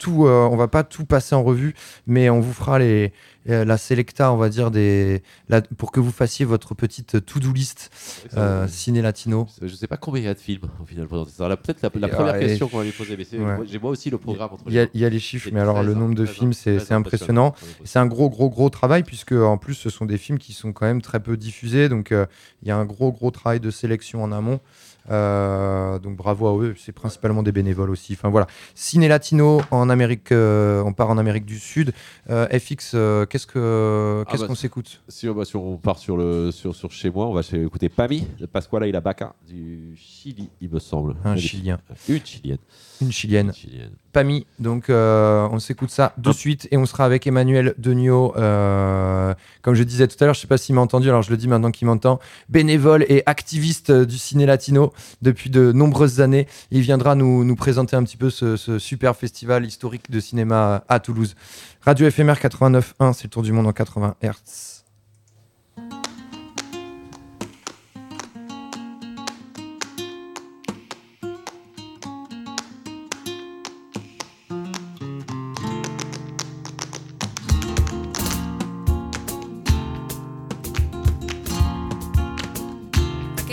va pas tout passer en revue, mais on vous fera les euh, la selecta, on va dire des la- pour que vous fassiez votre petite to-do list euh, Ciné Latino. Je sais pas combien il y a de films au final. C'est peut-être la, première ouais, question qu'on va lui poser. Mais Ouais. j'ai moi aussi le programme Il y a, les il y a les chiffres, mais alors le nombre de films, c'est impressionnant. C'est un gros, gros, gros travail, puisque en plus, ce sont des films qui sont quand même très peu diffusés. Donc, euh, il y a un gros, gros travail de sélection en amont. Euh, donc, bravo à eux. C'est principalement des bénévoles aussi. Enfin, voilà. Ciné Latino en Amérique, euh, on part en Amérique du Sud. Euh, FX, qu'est-ce que- Ah qu'est-ce bah, qu'on s'écoute? si, on- bah, si on part sur, le, sur, sur chez moi, on va écouter Pami de Pasquala y la Baca du Chili, il me semble. Un Elle est- Chilien. Une Chilienne. Une chilienne. Donc, euh, on s'écoute ça de suite et on sera avec Emmanuel Denio. euh, comme je disais tout à l'heure, je sais pas s'il m'a entendu, alors je le dis maintenant qu'il m'entend. Bénévole et activiste du ciné latino depuis de nombreuses années. Il viendra nous, nous présenter un petit peu ce, ce super festival historique de cinéma à Toulouse. Radio éphémère 89.1, c'est le tour du monde en 80 Hz.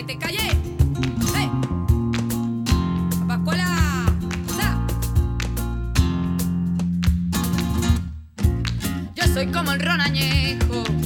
Te calle. ¡Hey! Pascuala. Yo soy como el ron añejo.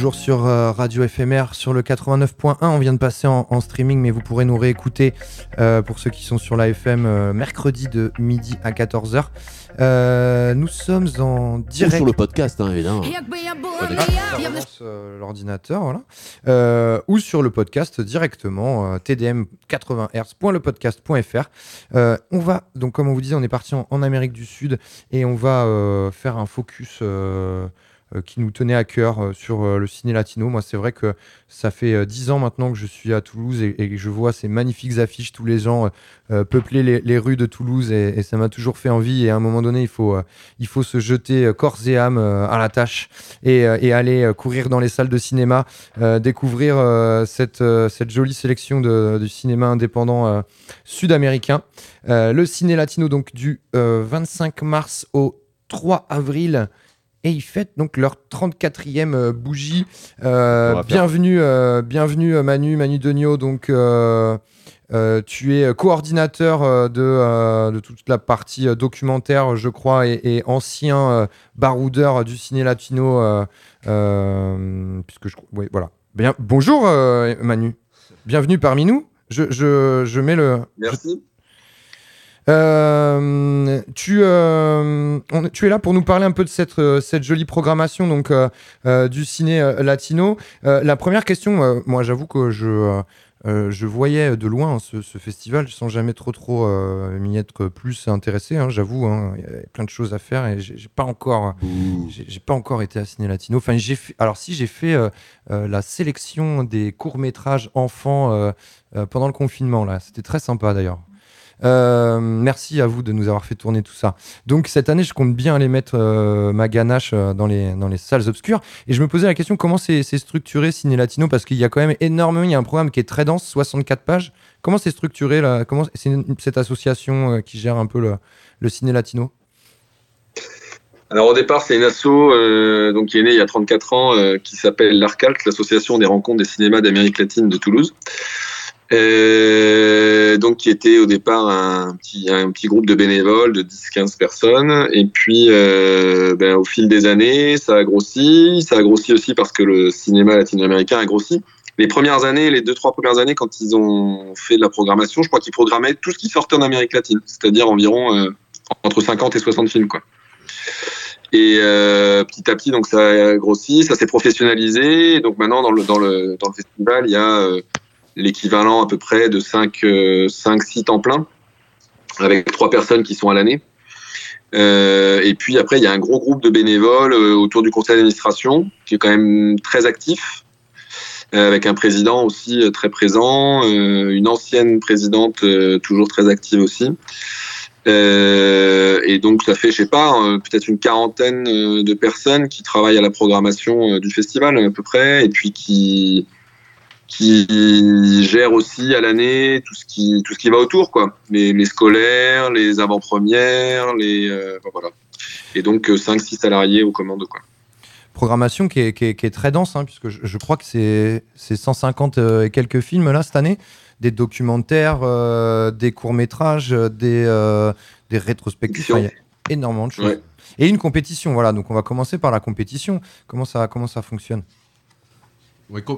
Toujours sur euh, Radio FMR sur le 89.1. On vient de passer en, en streaming, mais vous pourrez nous réécouter euh, pour ceux qui sont sur la FM euh, mercredi de midi à 14h. Euh, nous sommes en direct. sur le podcast, hein, évidemment. Ah, l'ordinateur, voilà. Euh, ou sur le podcast directement, euh, tdm80hz.lepodcast.fr. Euh, on va, donc comme on vous disait, on est parti en, en Amérique du Sud et on va euh, faire un focus qui nous tenait à cœur euh, sur euh, le ciné latino. Moi, c'est vrai que ça fait euh, dix ans maintenant que je suis à Toulouse et, que je vois ces magnifiques affiches tous les ans euh, euh, peupler les, rues de Toulouse et, ça m'a toujours fait envie. Et à un moment donné, il faut, euh, il faut se jeter euh, corps et âme euh, à la tâche et, euh, aller euh, courir dans les salles de cinéma, euh, découvrir euh, cette, euh, cette jolie sélection de, du cinéma indépendant euh, sud-américain. Euh, le ciné latino, donc du euh, 25 mars au 3 avril. Et ils fêtent donc leur 34e euh, bougie. Euh, bienvenue, euh, bienvenue euh, Manu, Manu Denio. Donc, euh, euh, tu es coordinateur euh, de, euh, de toute la partie euh, documentaire, je crois, et, et ancien euh, baroudeur du ciné latino. euh, euh, puisque je, oui, voilà. Bien, bonjour euh, Manu, bienvenue parmi nous. Je, je, je mets le. Merci. Euh, tu, euh, on- tu es là pour nous parler un peu de cette, euh, cette jolie programmation donc, euh, du ciné latino. La première question, moi j'avoue que je, je voyais de loin ce, ce festival sans jamais trop trop m'y être plus intéressé. hein, j'avoue, hein, il y a plein de choses à faire et j'ai pas encore, j'ai pas encore été à ciné latino. Enfin, j'ai alors si j'ai fait la sélection des courts métrages enfants pendant le confinement là, c'était très sympa d'ailleurs. Euh, merci à vous de nous avoir fait tourner tout ça. Donc cette année, je compte bien aller mettre euh, ma ganache euh, dans, les, dans les salles obscures. Et je me posais la question comment c'est structuré Ciné Latino? Parce qu'il y a quand même énormément, il y a un programme qui est très dense, 64 pages. Comment c'est structuré là? Comment c'est cette association qui gère un peu le, Ciné Latino? Alors au départ, c'est une asso qui est née il y a 34 ans, qui s'appelle l'ARCALT, l'Association des rencontres des cinémas d'Amérique latine de Toulouse. Euh, donc qui était au départ un petit, un petit groupe de bénévoles de 10-15 personnes. Et puis euh, ben, au fil des années, ça a grossi. Ça a grossi aussi parce que le cinéma latino-américain a grossi. Les premières années, les deux, trois premières années, quand ils ont fait de la programmation, je crois qu'ils programmaient tout ce qui sortait en Amérique latine, c'est-à-dire environ euh, entre 50 et 60 films. Quoi. Et euh, petit à petit, donc ça a grossi, ça s'est professionnalisé. Donc maintenant, dans le, dans le, dans le festival, il y a euh, l'équivalent à peu près de 5, euh, 5 sites en plein, avec trois personnes qui sont à l'année. Euh, et puis après, il y a un gros groupe de bénévoles euh, autour du conseil d'administration, qui est quand même très actif, euh, avec un président aussi très présent, une ancienne présidente toujours très active aussi. Et donc ça fait, je sais pas, peut-être une quarantaine de personnes qui travaillent à la programmation du festival à peu près, et puis qui qui gèrent aussi à l'année tout ce qui tout ce qui va autour, quoi. Les, les scolaires, les avant-premières, les euh, voilà. Et donc 5-6 salariés aux commandes, quoi. Programmation qui est, qui est- qui est très dense, hein, puisque je, je crois que c'est c'est 150 euh, et quelques films là cette année. Des documentaires, euh, des courts-métrages, euh, des, euh, des rétrospectives. Enfin, Il y a énormément de choses. Ouais. Et une compétition, voilà. Donc on va commencer par la compétition. Comment ça, comment ça fonctionne?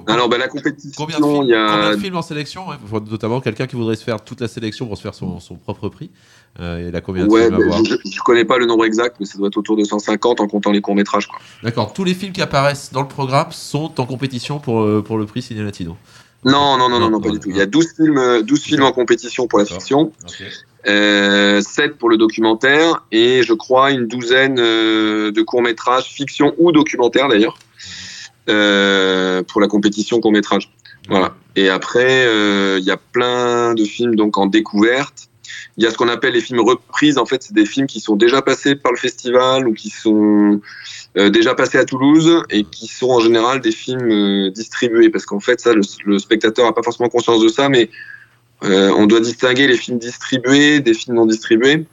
Alors ben, la compétition, Combien de, films, il y a combien de films en sélection ouais Notamment quelqu'un qui voudrait se faire toute la sélection pour se faire son, son propre prix. Euh, il a combien de Ouais, films à ben, je, je connais pas le nombre exact, mais ça doit être autour de 150 en comptant les courts métrages. Quoi. D'accord, tous les films qui apparaissent dans le programme sont en compétition pour, euh, pour le prix Ciné Latino. Non, non, non, non, non, pas du tout. Il y a 12 films, euh, 12 films en compétition pour la fiction, euh, 7 pour le documentaire et je crois une douzaine euh, de courts-métrages, fiction ou documentaire d'ailleurs, euh, pour la compétition court-métrage. Voilà. Et après, euh, il y a plein de films donc en découverte. Il y a ce qu'on appelle les films reprises. En fait, c'est des films qui sont déjà passés par le festival ou qui sont euh, déjà passés à Toulouse et qui sont en général des films euh, distribués. Parce qu'en fait, ça, le, le spectateur n'a pas forcément conscience de ça, mais euh, on doit distinguer les films distribués des films non distribués.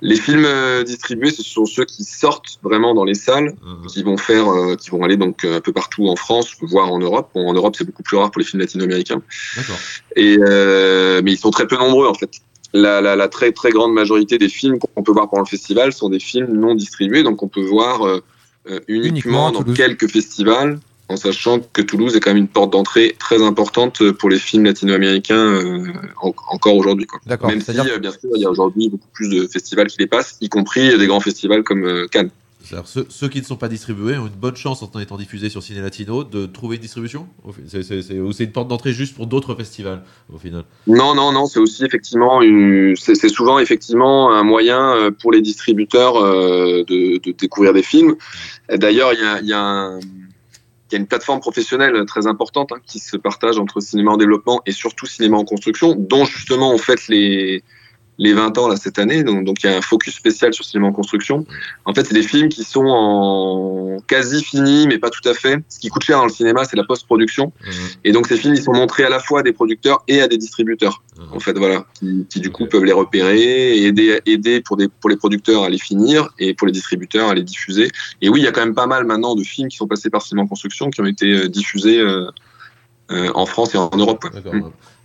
Les films euh, distribués, ce sont ceux qui sortent vraiment dans les salles, qui vont faire, euh, qui vont aller donc euh, un peu partout en France, voire en Europe. Bon, en Europe, c'est beaucoup plus rare pour les films latino-américains. Et euh, mais ils sont très peu nombreux en fait. La, la, la très très grande majorité des films qu'on peut voir pendant le festival sont des films non distribués, donc on peut voir euh, uniquement, Uniquement dans quelques festivals, en sachant que Toulouse est quand même une porte d'entrée très importante pour les films latino-américains euh, en- encore aujourd'hui. D'accord, Même si euh, bien sûr il y a aujourd'hui beaucoup plus de festivals qui les passent, y compris des grands festivals comme euh, Cannes. Ceux, ceux qui ne sont pas distribués ont une bonne chance en étant diffusés sur Ciné Latino de trouver une distribution Ou c'est une porte d'entrée juste pour d'autres festivals au final? Non, non, non, c'est aussi effectivement, une- c'est souvent effectivement un moyen pour les distributeurs euh, de, de découvrir des films. D'ailleurs, il y a, il y, a un- il y a une plateforme professionnelle très importante hein, qui se partage entre cinéma en développement et surtout cinéma en construction, dont justement on fête les les 20 ans là cette année. Donc, donc il y a un focus spécial sur cinéma en construction. En fait, c'est des films qui sont en quasi finis, mais pas tout à fait. Ce qui coûte cher dans le cinéma, c'est la post-production. Et donc ces films, ils sont montrés à la fois à des producteurs et à des distributeurs, en fait, voilà, qui, qui, du coup peuvent les repérer et aider, aider pour, des, pour les producteurs à les finir et pour les distributeurs à les diffuser. Et oui, il y a quand même pas mal maintenant de films qui sont passés par Cinéma en Construction qui ont été euh, diffusés euh, euh, en France et en Europe.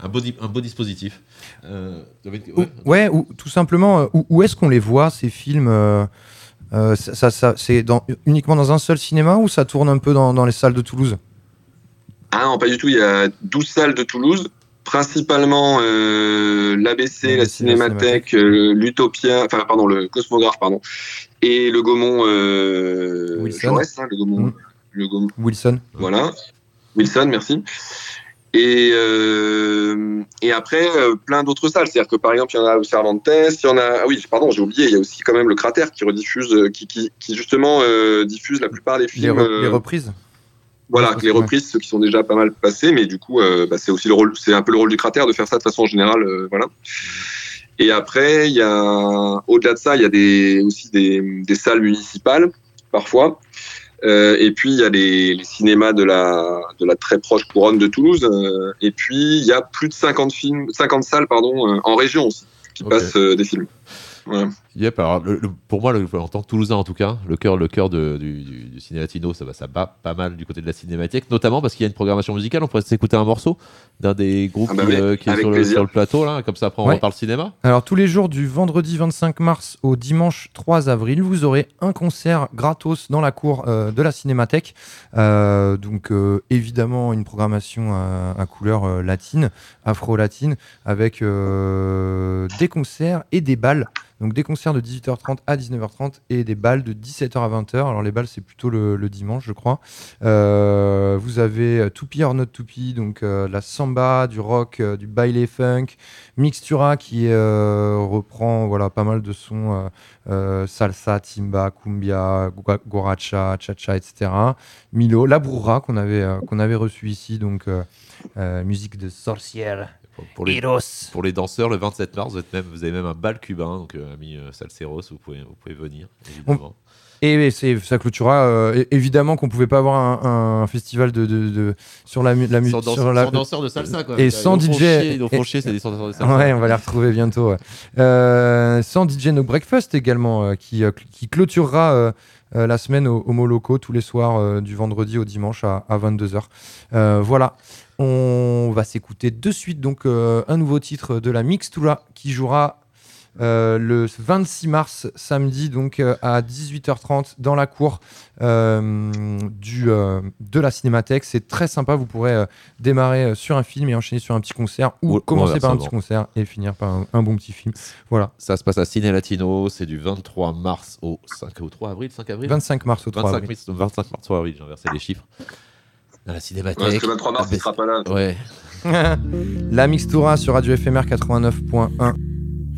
Un, beau, di- un beau dispositif. Euh, ouais. Ouais, ou tout simplement, euh, où, où est-ce qu'on les voit ces films euh, euh, ça, ça- ça- C'est dans, uniquement dans un seul cinéma ou ça tourne un peu dans, dans les salles de Toulouse? Ah non, pas du tout. Il y a 12 salles de Toulouse, principalement euh, l'ABC, la Cinémathèque, euh, l'Utopia, enfin pardon, le Cosmographe, pardon, et le Gaumont euh, Wilson. Jaurès, hein, le Gaumont, Mm. le Gaumont. Wilson Voilà, Wilson, merci. Et, euh, et après, euh, plein d'autres salles. C'est-à-dire que par exemple, il y en a au Cervantes, il y en a. Ah oui, pardon, j'ai oublié, il y a aussi quand même le Cratère qui rediffuse, euh, qui, qui, qui justement euh, diffuse la plupart des les, films. re- les reprises? voilà, les reprises, ceux qui sont déjà pas mal passés, mais du coup, bah, c'est aussi le rôle, c'est un peu le rôle du cratère de faire ça de façon générale, voilà. Et après, il y a, au-delà de ça, il y a des, aussi des, des salles municipales, parfois. Euh, et puis, il y a les, les cinémas de la, de la très proche couronne de Toulouse. euh, et puis, il y a plus de 50 films, 50 salles, pardon, euh, en région aussi, qui Ok. passent euh, des films. Voilà. Yep, alors le- le- pour moi, le- en tant que Toulousain en tout cas, le cœur, le cœur de- du, du, du ciné latino, ça, va- ça bat pas mal du côté de la cinémathèque, notamment parce qu'il y a une programmation musicale. On pourrait s'écouter un morceau d'un des groupes Ah bah qui, euh, qui est sur le, plaisir. sur le plateau là, comme ça après on Ouais. reparle cinéma. Alors tous les jours du vendredi 25 mars au dimanche 3 avril, vous aurez un concert gratos dans la cour euh, de la Cinémathèque. Euh, donc euh, évidemment une programmation à, à couleur euh, latine, afro-latine, avec euh, des concerts et des balles. Donc des concerts de 18h30 à 19h30 et des balles de 17h à 20h. Alors les balles c'est plutôt le, dimanche je crois. Euh, vous avez euh, Tupi or Not Tupi, donc euh, la samba, du rock, du baile funk, Mixtura qui reprend voilà pas mal de sons salsa, timba, cumbia, gua- guaracha, cha-cha, etc. Milo, la Brura qu'on avait qu'on avait reçu ici donc musique de sorcière. Pour, pour les, Eros. pour les danseurs, le 27 mars, vous, êtes même, vous avez même un bal cubain, donc euh, ami euh, Salceros, vous pouvez, vous pouvez venir. Évidemment. Et ça clôturera euh, évidemment qu'on pouvait pas avoir un, un festival de, de, de- sur la mu- la Sans musique danse- sur la sans danseurs de salsa, quoi. et sans DJ chier, ils font et- chier, c'est des danseurs de salsa. ouais on va les retrouver bientôt ouais. Euh, sans DJ No Breakfast également euh, qui, cl- qui clôturera euh, euh, la semaine au, au Moloko tous les soirs euh, du vendredi au dimanche à, 22h voilà on va s'écouter de suite donc euh, un nouveau titre de la Mixtura qui jouera euh, le 26 mars, samedi, donc euh, à 18h30 dans la cour du, de la Cinémathèque. C'est très sympa. Vous pourrez démarrer sur un film et enchaîner sur un petit concert ou commencer par un petit concert et finir par un, un bon petit film. Voilà. Ça se passe à Ciné Latino, c'est du 23 mars au 5 au 3 avril, 5 avril? 25 mars au 3 25 avril. mars- 25 mars au 3 avril, j'ai inversé les chiffres dans la cinémathèque. Ouais, parce que 23 mars, il sera pas là. Ouais. la Mixtura sur Radio FMR 89.1.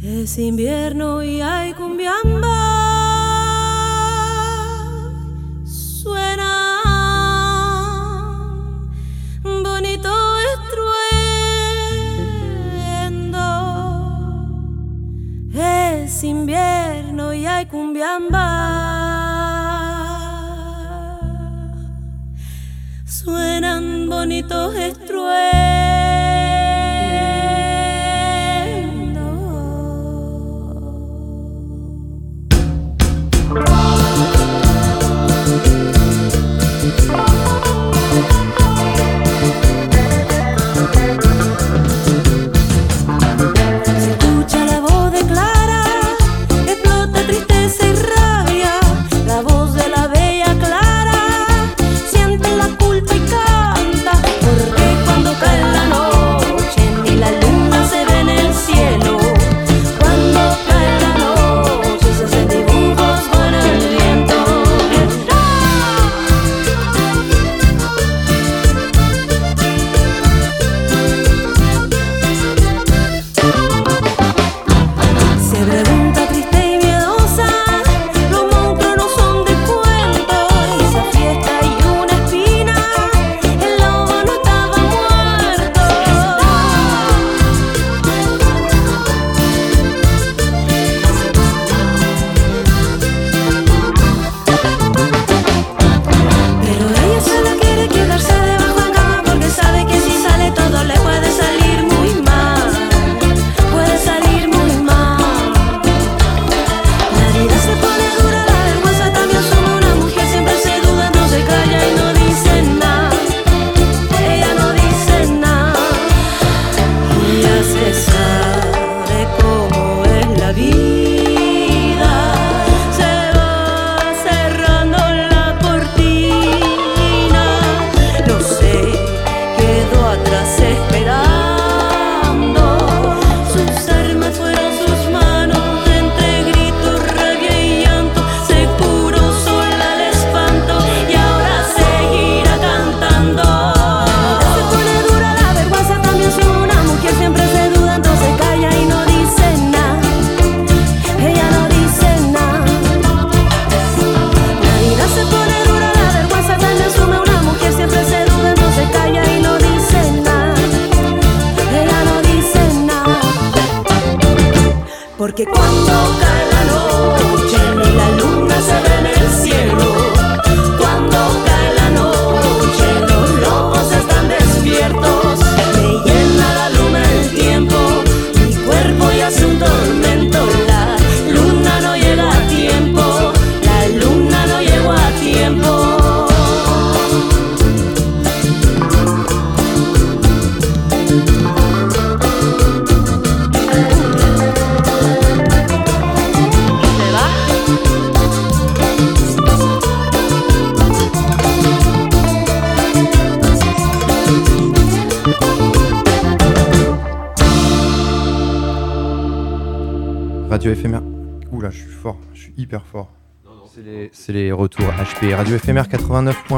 Es invierno y hay cumbiamba. Suena bonito estruendo. Es invierno y hay cumbiamba. Suenan bonitos Se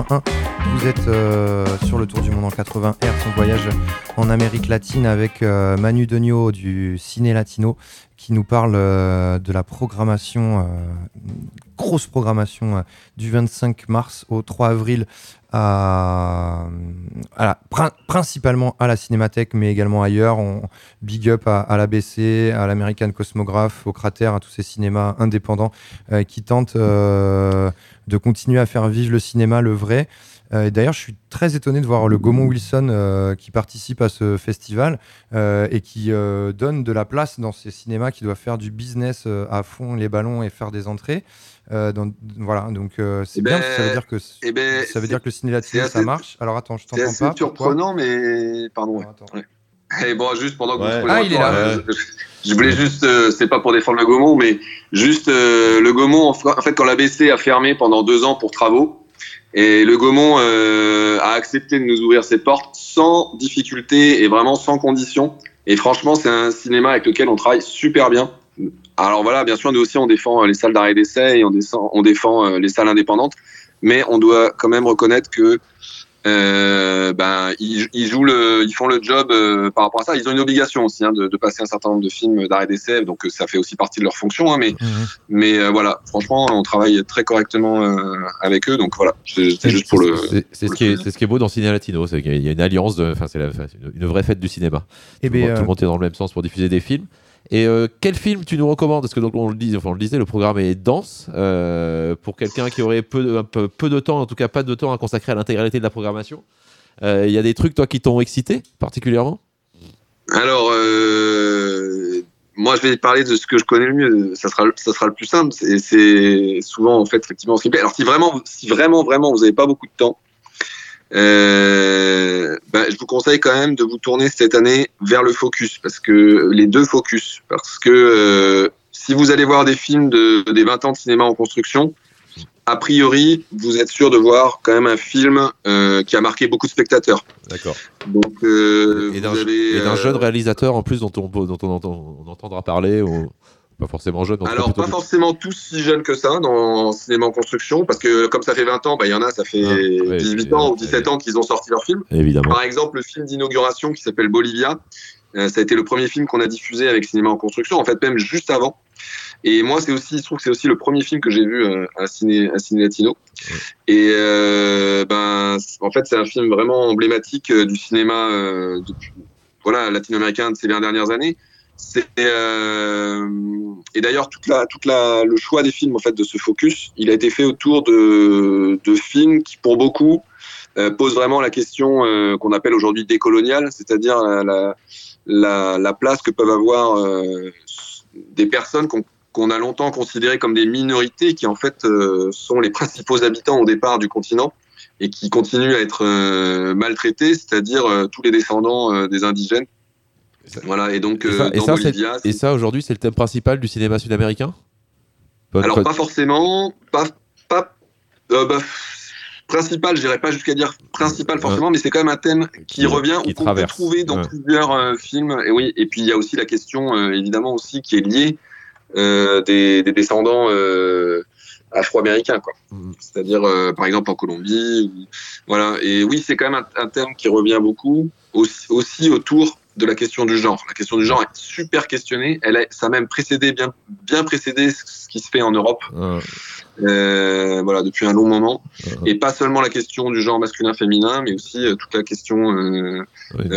89.1. Vous êtes euh, sur le tour du monde en 80 Hz. On voyage en Amérique latine avec euh, Manu Denio du Ciné Latino qui nous parle euh, de la programmation, euh, grosse programmation euh, du 25 mars au 3 avril à, principalement à la Cinémathèque, mais également ailleurs. On, big up à, l'ABC, à l'American Cosmograph, au Cratère, à tous ces cinémas indépendants euh, qui tentent euh, de continuer à faire vivre le cinéma, le vrai. Euh, D'ailleurs, je suis très étonné de voir le Gaumont Wilson euh, qui participe à ce festival euh, et qui donne de la place dans ces cinémas qui doivent faire du business à fond, les ballons et faire des entrées. Dans- voilà, donc c'est Eh bien, ben, ça veut dire que eh ben, ça veut c'est- dire que le ciné latino c'est ça marche. Alors attends, je C'est t'entends pas. pourquoi? surprenant, mais pardon. ouais. Ouais. Et bon, juste pendant que Ouais. vous prenez Ah, il est là. euh, je, je voulais juste, euh, c'est pas pour défendre le Gaumont, mais juste euh, le Gaumont, en fa- en fait, quand l'ABC a fermé pendant deux ans pour travaux, et le Gaumont euh, a accepté de nous ouvrir ses portes sans difficulté et vraiment sans condition. Et franchement, c'est un cinéma avec lequel on travaille super bien. Alors voilà, bien sûr, nous aussi, on défend euh, les salles d'arrêt d'essai et on, descend- on défend les salles indépendantes, mais on doit quand même reconnaître que euh, ben ils, ils jouent le, ils font le job euh, par rapport à ça. Ils ont une obligation aussi hein, de, de passer un certain nombre de films d'arrêt d'essai, donc euh, ça fait aussi partie de leur fonction. Hein, mais mais euh, voilà, franchement, on travaille très correctement euh, avec eux, donc voilà, c'est juste pour le. C'est ce, qui est- c'est ce qui est beau dans Ciné Latino, c'est qu'il y a une alliance, enfin c'est une, une vraie fête du cinéma. Eh tout, le ben, monde- tout le monde est dans le même sens pour diffuser des films. Et euh, quel film tu nous recommandes? Parce que donc on le le disait, le programme est dense euh, pour quelqu'un qui aurait peu de, peu, peu de temps, en tout cas pas de temps à consacrer à l'intégralité de la programmation. Euh, Il y a des trucs toi qui t'ont excité particulièrement? Alors, euh, moi, je vais parler de ce que je connais le mieux. Ça sera, ça sera le plus simple. C'est- C'est souvent, en fait, effectivement, ce. Alors, si vraiment, si vraiment, vraiment, vous n'avez pas beaucoup de temps, euh, bah, je vous conseille quand même de vous tourner cette année vers le focus, parce que les deux focus, parce que euh, si vous allez voir des films de, des 20 ans de cinéma en construction, a priori, vous êtes sûr de voir quand même un film euh, qui a marqué beaucoup de spectateurs. D'accord. Donc, Et d'un jeune réalisateur en plus dont on, dont on, entend- on entendra parler, ou pas forcément jeune. en tout cas Alors, pas forcément tous si jeunes que ça dans cinéma en construction, parce que comme ça fait 20 ans, bah, il y en a, ça fait 18 ans ou 17 ans qu'ils ont sorti leur film. Évidemment. Par exemple, le film d'inauguration qui s'appelle Bolivia, euh, ça a été le premier film qu'on a diffusé avec cinéma en construction, en fait, même juste avant. Et moi, c'est aussi, je trouve que c'est aussi le premier film que j'ai vu euh, à Ciné, à Ciné Latino. Et euh, ben, en fait, c'est un film vraiment emblématique du cinéma depuis- voilà, latino-américain de ces 20 dernières années. Euh, et d'ailleurs toute la toute la le choix des films en fait de ce focus, il a été fait autour de de films qui pour beaucoup euh, posent vraiment la question euh, qu'on appelle aujourd'hui décoloniale, c'est-à-dire la, la la place que peuvent avoir euh, des personnes qu'on qu'on a longtemps considérées comme des minorités qui en fait euh, sont les principaux habitants au départ du continent et qui continuent à être maltraités, c'est-à-dire tous les descendants des indigènes. Voilà, et donc Et euh, ça, et ça, Bolivia, aujourd'hui, c'est le thème principal du cinéma sud-américain? Alors pas- forcément, pas, pas euh, bah, principal, je dirais pas jusqu'à dire principal forcément, mais c'est quand même un thème qui, Qui- revient qui ou qu'on peut trouver dans Ouais. plusieurs euh, films. Et oui, et puis il y a aussi la question euh, évidemment aussi qui est liée euh, des, des descendants afro-américains, quoi. Mm. C'est-à-dire par exemple en Colombie, voilà. Et oui, c'est quand même un, un thème qui revient beaucoup aussi, aussi autour de la question du genre. La question du genre est super questionnée. Elle a, ça a même précédé bien, bien précédé ce qui se fait en Europe. Ah. Euh, voilà, depuis un long moment. Et pas seulement la question du genre masculin-féminin, mais aussi euh, toute la question euh,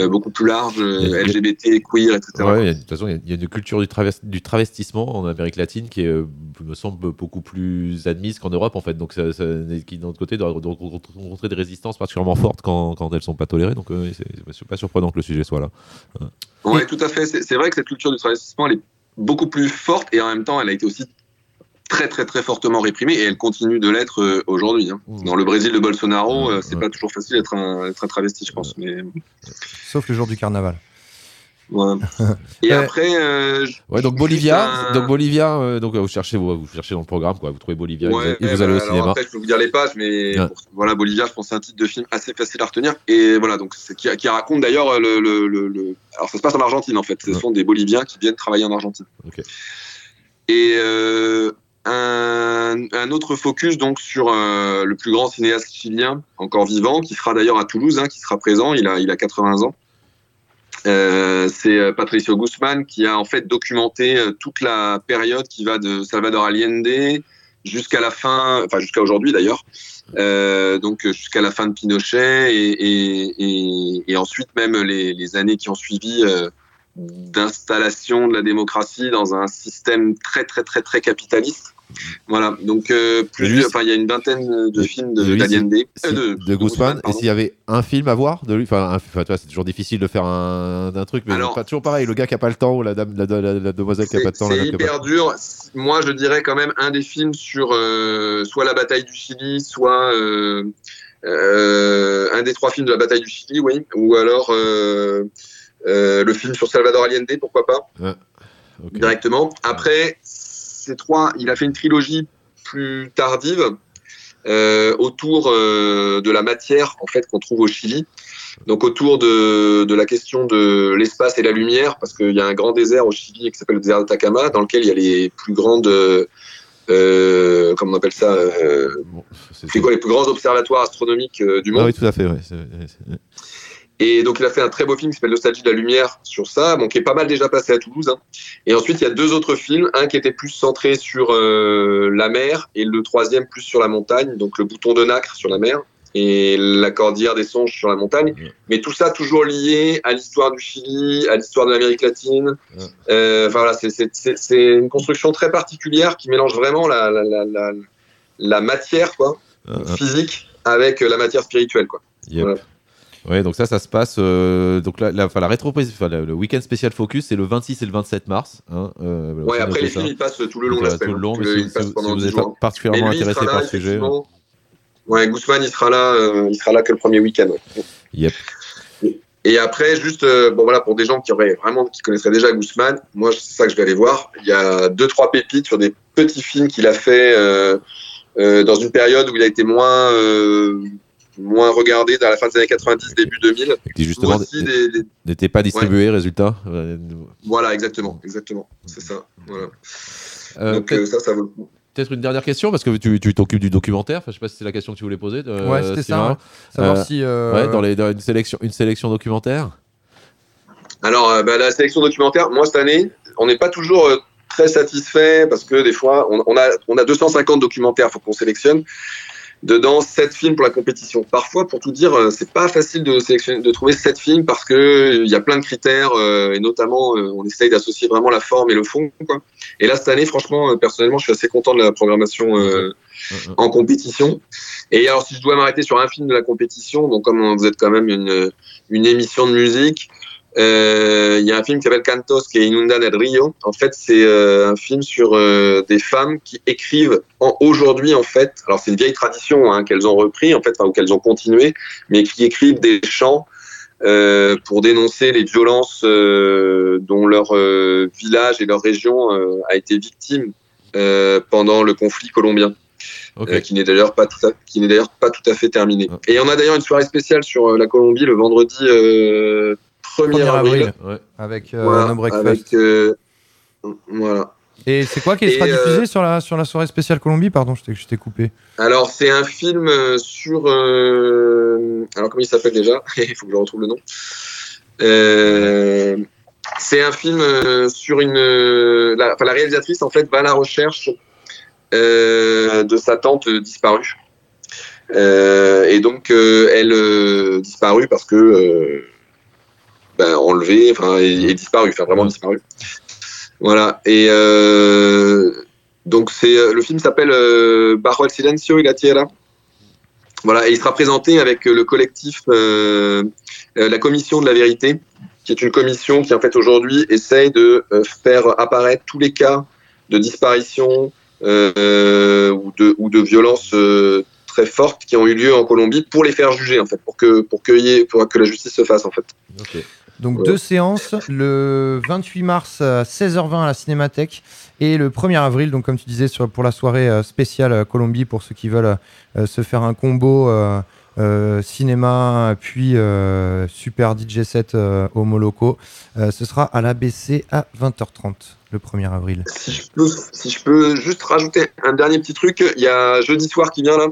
beaucoup plus large, a- LGBT, queer, etc. Ouais, a- de toute façon, il y a- une culture du, travest- du travestissement en Amérique latine qui est, me semble beaucoup plus admise qu'en Europe en fait. Donc, ça, ça- qui d'un autre côté doit rencontrer des résistances particulièrement fortes quand, quand elles sont pas tolérées. Donc, c'est pas surprenant que le sujet soit là. Ouais, tout à fait. C'est c'est vrai que cette culture du travestissement, elle est beaucoup plus forte et en même temps, elle a été aussi très très très fortement réprimée et elle continue de l'être euh, aujourd'hui. hein. Dans le Brésil de Bolsonaro, euh, c'est pas toujours facile d'être un, travesti, je pense. Mais Sauf le jour du carnaval. ouais. Et après, euh, Ouais, donc Bolivia, un- donc Bolivia, euh, donc vous cherchez, vous, vous cherchez dans le programme, quoi. Vous trouvez Bolivia et vous- Ouais, et vous bah, allez au cinéma. Après, je peux vous dire les pages, mais pour- voilà, Bolivia, je pense, c'est un titre de film assez facile à retenir. Et voilà, donc qui, qui raconte d'ailleurs le, le, le, le- Alors, ça se passe en Argentine, en fait. Ce sont des Boliviens qui viennent travailler en Argentine. Et euh, un, autre focus donc sur euh, le plus grand cinéaste chilien encore vivant, qui sera d'ailleurs à Toulouse, hein, qui sera présent. Il a, il a 80 ans. Euh, c'est euh, Patricio Guzman qui a en fait documenté toute la période qui va de Salvador Allende jusqu'à la fin, enfin jusqu'à aujourd'hui d'ailleurs, donc jusqu'à la fin de Pinochet et, ensuite même les, les années qui ont suivi d'installation de la démocratie dans un système très très très très capitaliste. Voilà, donc euh, plus, enfin il y a une vingtaine de films de si- euh, de, et s'il y avait un film à voir de lui, enfin, c'est toujours difficile de faire un, un truc, mais Alors- pas toujours pareil. Le gars qui a pas le temps ou la dame, la, la- la demoiselle qui a pas de temps, C'est pas hyper dur. Moi, je dirais quand même un des films sur euh, soit la bataille du Chili, soit un des trois films de la bataille du Chili, oui, ou alors le film sur Salvador Allende, pourquoi pas, Ouais. directement. Après, ces trois, il a fait une trilogie plus tardive euh, autour euh, de la matière en fait qu'on trouve au Chili. Donc autour de, de la question de l'espace et la lumière, parce qu'il y a un grand désert au Chili qui s'appelle le désert d'Atacama, dans lequel il y a les plus grandes, euh, comment on appelle ça, euh, c'est quoi les plus grands observatoires astronomiques euh, du monde. Ah oui, tout à fait. Ouais, Et donc il a fait un très beau film qui s'appelle Nostalgie de la lumière sur ça, bon, qui est pas mal déjà passé à Toulouse. hein. Et ensuite il y a deux autres films, un qui était plus centré sur euh, la mer et le troisième plus sur la montagne, donc le bouton de nacre sur la mer. et la cordillère des songes sur la montagne. Mais tout ça toujours lié à l'histoire du Chili, à l'histoire de l'Amérique latine. Euh, Enfin voilà, c'est- une construction très particulière qui mélange vraiment la, la, la, la, la matière quoi, physique avec la matière spirituelle. Quoi. Yep. Voilà. Ouais, donc ça, ça se passe. euh, donc la, la, la rétro, le week-end spécial Focus, c'est le 26 et le 27 mars. Hein, euh, Ouais, après les films ils passent tout le long de la euh, semaine. tout le long, mais le- si, ils si- vous 10 êtes jours. particulièrement lui, intéressé par le sujet. Ouais, Guzman, il sera là, euh, il sera là que le premier week-end. ouais. Yep. Et après, juste, euh, bon voilà, pour des gens qui auraient vraiment, qui connaisseraient déjà Guzman, moi, c'est ça que je vais aller voir. Il y a deux, trois pépites sur des petits films qu'il a fait euh, euh, dans une période où il a été moins, euh, moins regardé, dans la fin des années 90, début 2000. Qui justement des- n'était pas distribué, résultat. Euh, Voilà, exactement, exactement, c'est ça. Voilà. Euh, Donc peut-être- euh, ça, ça vaut le coup. Peut-être une dernière question, parce que tu t'occupes du documentaire. Enfin, je sais pas si c'est la question que tu voulais poser. euh, Ouais, c'était ça, ouais. Savoir si, euh, Ouais, dans, les, dans une, sélection, une sélection documentaire. Alors, euh, bah, la sélection documentaire, moi, cette année, on n'est pas toujours euh, très satisfait parce que des fois, on, on a, on a 250 documentaires, faut qu'on sélectionne. Dedans, 7 films pour la compétition. Parfois, pour tout dire, euh, c'est pas facile de sélectionner, de trouver 7 films parce que euh, il y a plein de critères euh, et notamment, euh, on essaye d'associer vraiment la forme et le fond. Quoi. Et là, cette année, franchement, euh, personnellement, je suis assez content de la programmation euh, en compétition. Et alors, si je dois m'arrêter sur un film de la compétition, donc comme vous êtes quand même une, une émission de musique, il y a un film qui s'appelle Cantos qui est Inundan el Rio. En fait, c'est euh, un film sur euh, des femmes qui écrivent en, aujourd'hui, en fait. Alors, c'est une vieille tradition hein, qu'elles ont repris, en fait, enfin, ou qu'elles ont continué, mais qui écrivent des chants euh, pour dénoncer les violences euh, dont leur euh, village et leur région euh, a été victime euh, pendant le conflit colombien. Euh, qui n'est d'ailleurs pas tout à, qui n'est d'ailleurs pas tout à fait terminé. Et on a d'ailleurs une soirée spéciale sur euh, la Colombie le vendredi euh, 1er 1er avril, avril, avec euh, Voilà, No Breakfast. avec, euh, voilà. Et c'est quoi qui Et, sera euh, diffusé sur, la, sur la soirée spéciale Colombie? Pardon, je t'ai- je t'ai coupé. Alors c'est un film euh, sur euh, alors comment il s'appelle déjà? Il faut que je retrouve le nom. Euh, c'est un film euh, sur une euh, la, enfin, la réalisatrice en fait va à la recherche euh, de sa tante disparue. Euh, et donc euh, elle euh, disparue parce que ben, enlevée, enfin et, et disparue, enfin vraiment disparue. Voilà. Et euh, donc c'est euh, le film s'appelle euh, Bajo el silencio y la tierra. Voilà, et il sera présenté avec euh, le collectif euh, la commission de la vérité, qui est une commission qui en fait aujourd'hui essaye de faire apparaître tous les cas de disparition euh, ou de ou de violences très fortes qui ont eu lieu en Colombie pour les faire juger en fait, pour que pour que, y ait- pour que la justice se fasse en fait. Donc deux séances, le 28 mars à 16h20 à la Cinémathèque et le 1er avril, donc comme tu disais, sur, pour la soirée euh, spéciale euh, Colombie, pour ceux qui veulent euh, se faire un combo euh, cinéma, puis euh, super DJ set Moloko. Euh, ce sera à l'ABC à 20h30 le 1er avril. Si je, peux, si je peux juste rajouter un dernier petit truc, il y a jeudi soir qui vient là,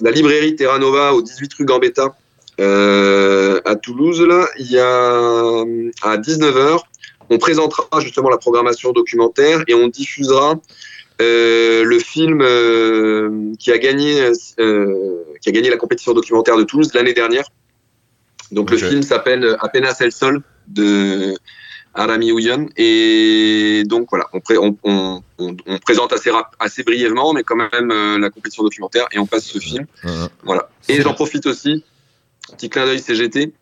la librairie Terra Nova au 18 rue Gambetta à Toulouse. Là, il y a euh, à 19h, on présentera justement la programmation documentaire et on diffusera euh, le film euh, qui a gagné euh, qui a gagné la compétition documentaire de Toulouse l'année dernière. Donc le film s'appelle Apenas el Sol de Arami Ouyon. Et donc voilà, on, pré- on, on- on- on présente assez, assez brièvement, mais quand même euh, la compétition documentaire et on passe ce film. Voilà. Et j'en profite aussi, petit clin d'œil CGT.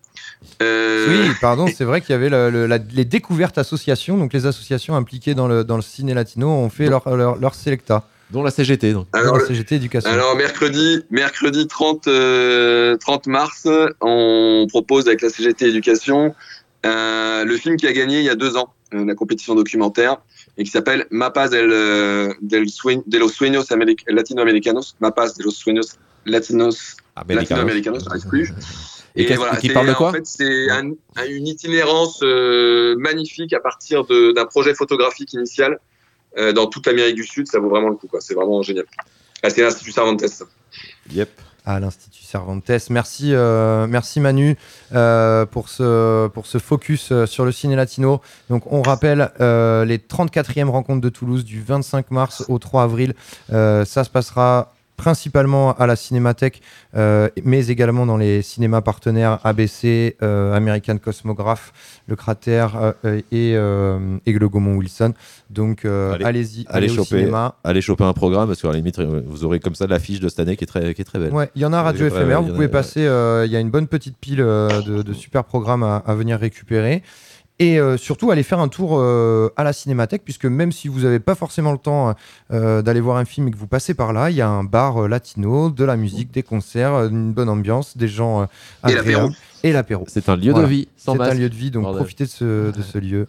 Euh, Oui, pardon, c'est vrai qu'il y avait le- le- la- les découvertes associations, donc les associations impliquées dans le, dans le ciné latino ont fait leur, leur, leur selecta. Dont la CGT. Donc. Alors, la CGT Éducation. Alors mercredi, mercredi 30, euh, 30 mars, on propose avec la CGT Éducation euh, le film qui a gagné il y a deux ans euh, la compétition documentaire et qui s'appelle Mapas del, del de los sueños latinoamericanos, Mapas de los sueños latinos J'arrive plus. Et qu'est-ce- voilà, qui c'est- parle de quoi En fait, c'est un- un- une itinérance euh, magnifique à partir d'un projet photographique initial euh, dans toute l'Amérique du Sud. Ça vaut vraiment le coup. C'est vraiment génial. Ah, c'est l'Institut Cervantes. Yep. à l'Institut Cervantes. Merci, euh, merci Manu euh, pour, ce, pour ce focus euh, sur le ciné latino. Donc on rappelle euh, les 34e rencontres de Toulouse du 25 mars au 3 avril. Euh, ça se passera principalement à la Cinémathèque, euh, mais également dans les cinémas partenaires ABC, euh, American Cosmograph, Le Cratère euh, et, et le Gaumont Wilson. Donc allez-y, allez, choper, cinéma. allez choper un programme parce qu'à la limite vous aurez comme ça l'affiche de cette année qui est très, qui est très belle. Ouais, il y en a à Radio y vous a- pouvez passer, il y a une bonne petite pile de, de super programmes à, à venir récupérer. Et euh, surtout, aller faire un tour euh, à la cinémathèque, puisque même si vous n'avez pas forcément le temps euh, d'aller voir un film et que vous passez par là, il y a un bar euh, latino, de la musique, des concerts, une bonne ambiance, des gens euh, Et l'apéro. agréables. Et l'apéro. C'est un lieu de vie, C'est un lieu de vie, donc Bordel. profitez de ce, de ce lieu.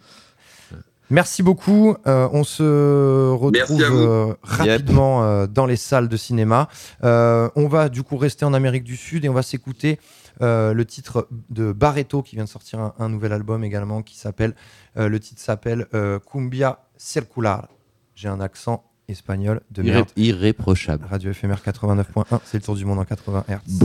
Merci beaucoup. Euh, on se retrouve euh, rapidement euh, dans les salles de cinéma. Euh, on va du coup rester en Amérique du Sud et on va s'écouter euh, le titre de Barreto qui vient de sortir un, un nouvel album également qui s'appelle. euh, le titre s'appelle euh, Cumbia Circular. J'ai un accent espagnol de Irré- merde. irréprochable. Radio éphémère 89.1, c'est le tour du monde en 80 Hz.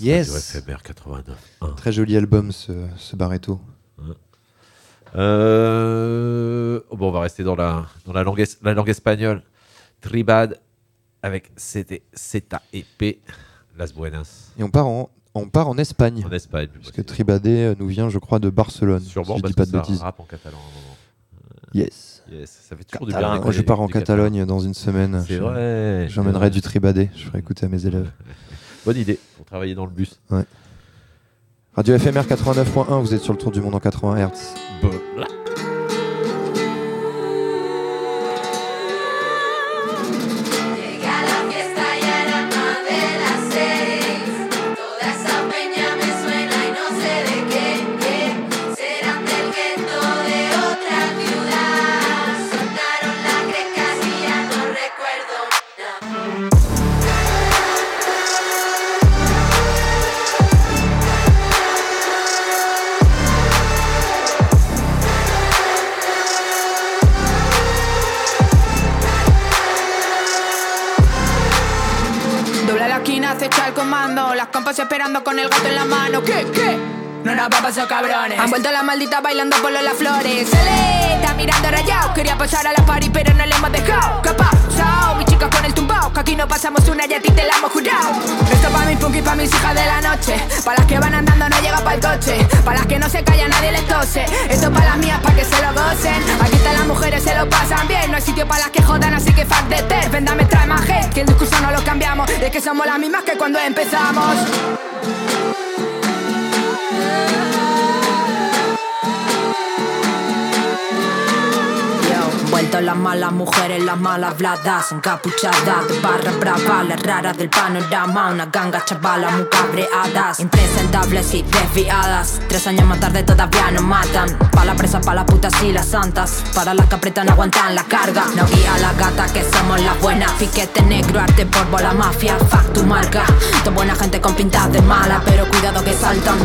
Yes. Radio éphémère 89. Très joli album ce, ce Barreto. Euh, Bon, on va rester dans la, dans la, langue, es- la langue espagnole. Tribad avec CT, Zeta et P. Las Buenas. Et on part en, on part en Espagne. En Espagne. Parce que Tribadé euh, nous vient, je crois, de Barcelone. Sûrement si je dis pas de bêtises. rappe en catalan à un moment. Yes. Yes, ça fait toujours du bien. Moi, je pars en. Catalogne dans une semaine. C'est Je- vrai. J'emmènerai du Tribadé. Je ferai écouter à mes élèves. Bonne idée pour travailler dans le bus. Ouais. Radio FMR 89.1, vous êtes sur le tour du monde en 80 Hz. Las compas esperando con el gato en la mano. ¿Qué? ¿Qué? No nos va a pasar cabrones. Han vuelto la maldita bailando por las flores. Se le está mirando rayado. Quería pasar a la party, pero no le hemos dejado. ¿Qué Mi con el tumbao. Que aquí no pasamos una y te la hemos jurado. Esto pa' mis punky, pa' mis hijas de la noche. Para las que van andando no llega para el coche. Para las que no se callan, nadie les tose. Esto para las mías, pa' que se lo gocen. Aquí están las mujeres, se lo pasan bien. No hay sitio para las que jodan, así que fuck de ter. Vendame, trae más hate. Que el discurso no lo cambiamos. Es que somos las mismas que cuando empezamos. Las malas mujeres, las malas bladas Encapuchadas de barra brava Las raras del panorama Una ganga chavalas muy cabreadas Impresentables y desviadas. Tres años más tarde todavía nos matan Pa' la presa, pa' las putas y las santas. Para las que apretan aguantan la carga. No guía la gata que somos las buenas. Piquete negro, arte polvo, la mafia Fuck tu marca. Toda buena gente con pintas de mala Pero cuidado que saltan.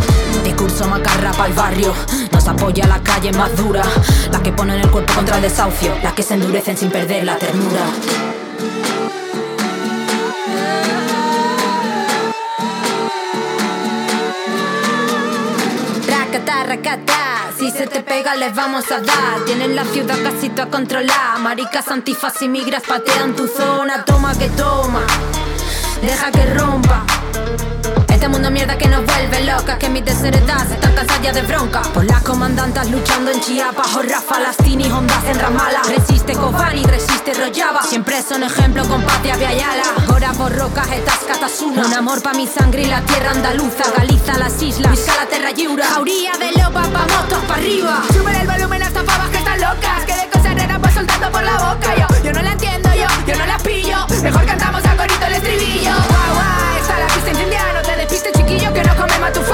Discurso macarra el barrio Nos apoya la calle más dura. Las que ponen el cuerpo contra el desahucio que se endurecen sin perder la ternura. Racata, racata, si se te pega les vamos a dar. Tienen la ciudad casi toda controlada. Maricas, antifas y migras patean tu zona. Toma que toma, deja que rompa este mundo mierda que nos vuelve locas Que mis desheredadas están cansadas ya de bronca. Por las comandantas luchando en Chiapas Jorra, Falastini, Hondas en Ramala. Resiste Kobani, resiste Rojava Siempre son ejemplo con Patria Viayala Ahora por rocas estas catasuna Un amor pa' mi sangre y la tierra andaluza Galiza, las islas, Vizca la terra lliura Jauría de loba, vamos todos pa' arriba. Suben el volumen hasta pavas que están locas Que de cosas raras va soltando por la boca Yo, yo no la entiendo, yo, yo no la pillo. Mejor cantamos a corito el estribillo chiquillo que no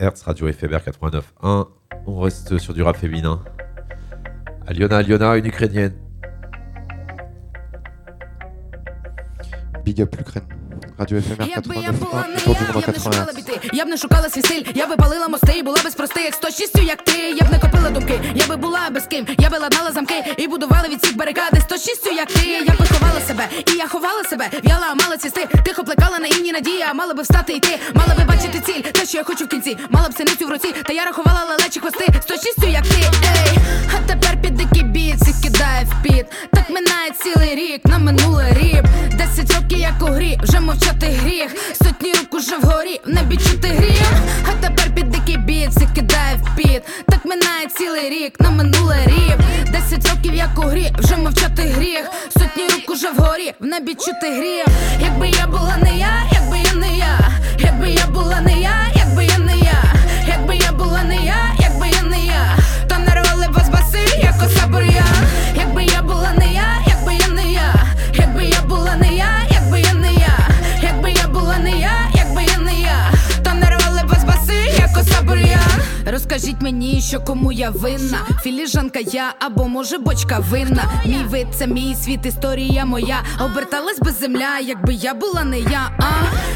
monde 80 Hz, radio éphémère 89.1. On reste sur du rap féminin. Aliona, Aliona, une ukrainienne. Big up l'Ukraine. Radio FMR Якби я була 89.1, не я, я б не шукала біти, я б не шукала свій стиль, я би палила мости, і була без прости, як 106, як ти, я б не копила думки, я би була без ким, я би ладнала замки і будувала від всіх барикади 106, як ти, я би ховала себе, і я ховала себе, в'яла, мала цісти, тихо плекала на інні надія, мала би встати і ти, мала би бачити ціль, те, що я хочу в кінці, мала б синицю в руці, та я рахувала лелечі хвости, 106, як ти, ей, а тепер під дикий біт, всіх кидає в піт, так минає цілий рік, на минуле ріп, 10 років як у грі, вже мовчати гріх, сотні рук уже вгорі, в небі чути гріх, а тепер під дикий біт, всіх кидає в піт, так минає цілий рік, на минуле рік Десять років як у грі, вже мовчати гріх, сотні рук уже вгорі, в небі чути гріх, Якби я була не я, якби я не я, якби я була не я, Розкажіть мені, що кому я винна. Філіжанка я або може бочка винна. Мій вид це мій світ, історія моя. Оберталась би земля, якби я була не я. А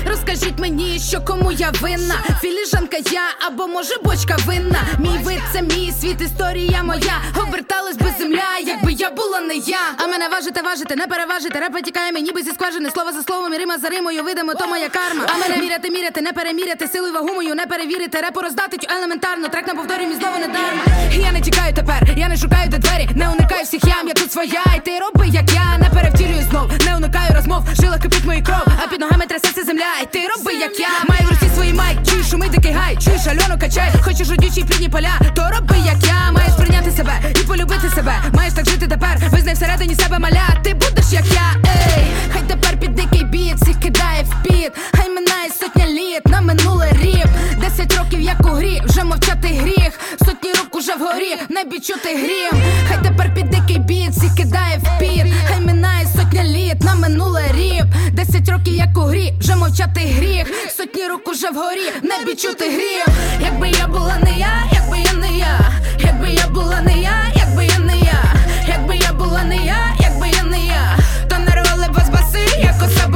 розкажіть мені, що кому я винна. Філіжанка я або може бочка винна. Мій вид це мій світ, історія моя. Оберталась би земля, якби я була не я. А мене важите, важите, не переважите. Реп тікає мені ніби зі скважини. Слово за словом, і рима за римою. Видимо, то моя карма. А мене міряти, міряти, не переміряти. Силу вагу мою не перевірити. Репу роздати тю елементарно. Трек на повторі мій знову не дарма. Я не тікаю тепер, я не шукаю де двері, не уникаю всіх ям, я тут своя. І ти роби, як я, не перевтілюю знов, не уникаю розмов. Жила кипить мої кров, а під ногами трясеться земля. І ти роби, як я. Маю в руці свої майк, чуєш шуми дикий гай, чуєш альону качай, хочеш одючі плідні поля, то роби, як я. Маєш прийняти себе і полюбити себе. Маєш так жити тепер, визнай всередині себе маля. Ти будеш як я, ей, хай тепер під дикий біт, всіх кидає в піт. Хай минає сотня літ, на минуле ріп. Десять років, як у грі, вже мовчати гріх. Сотні рук уже вгорі, небі чути грім. Хай тепер під дикий біт, всіх кидає в піт. Хай минає сотня літ, на минуле ріп. Десять років, як у грі, вже мовчати гріх. Сотні рук уже вгорі, небі чути грім. Якби я була не я, якби я не я, якби я була не я, якби я не я, якби я була не я, якби я не я, то нарвали б вас баси, як оса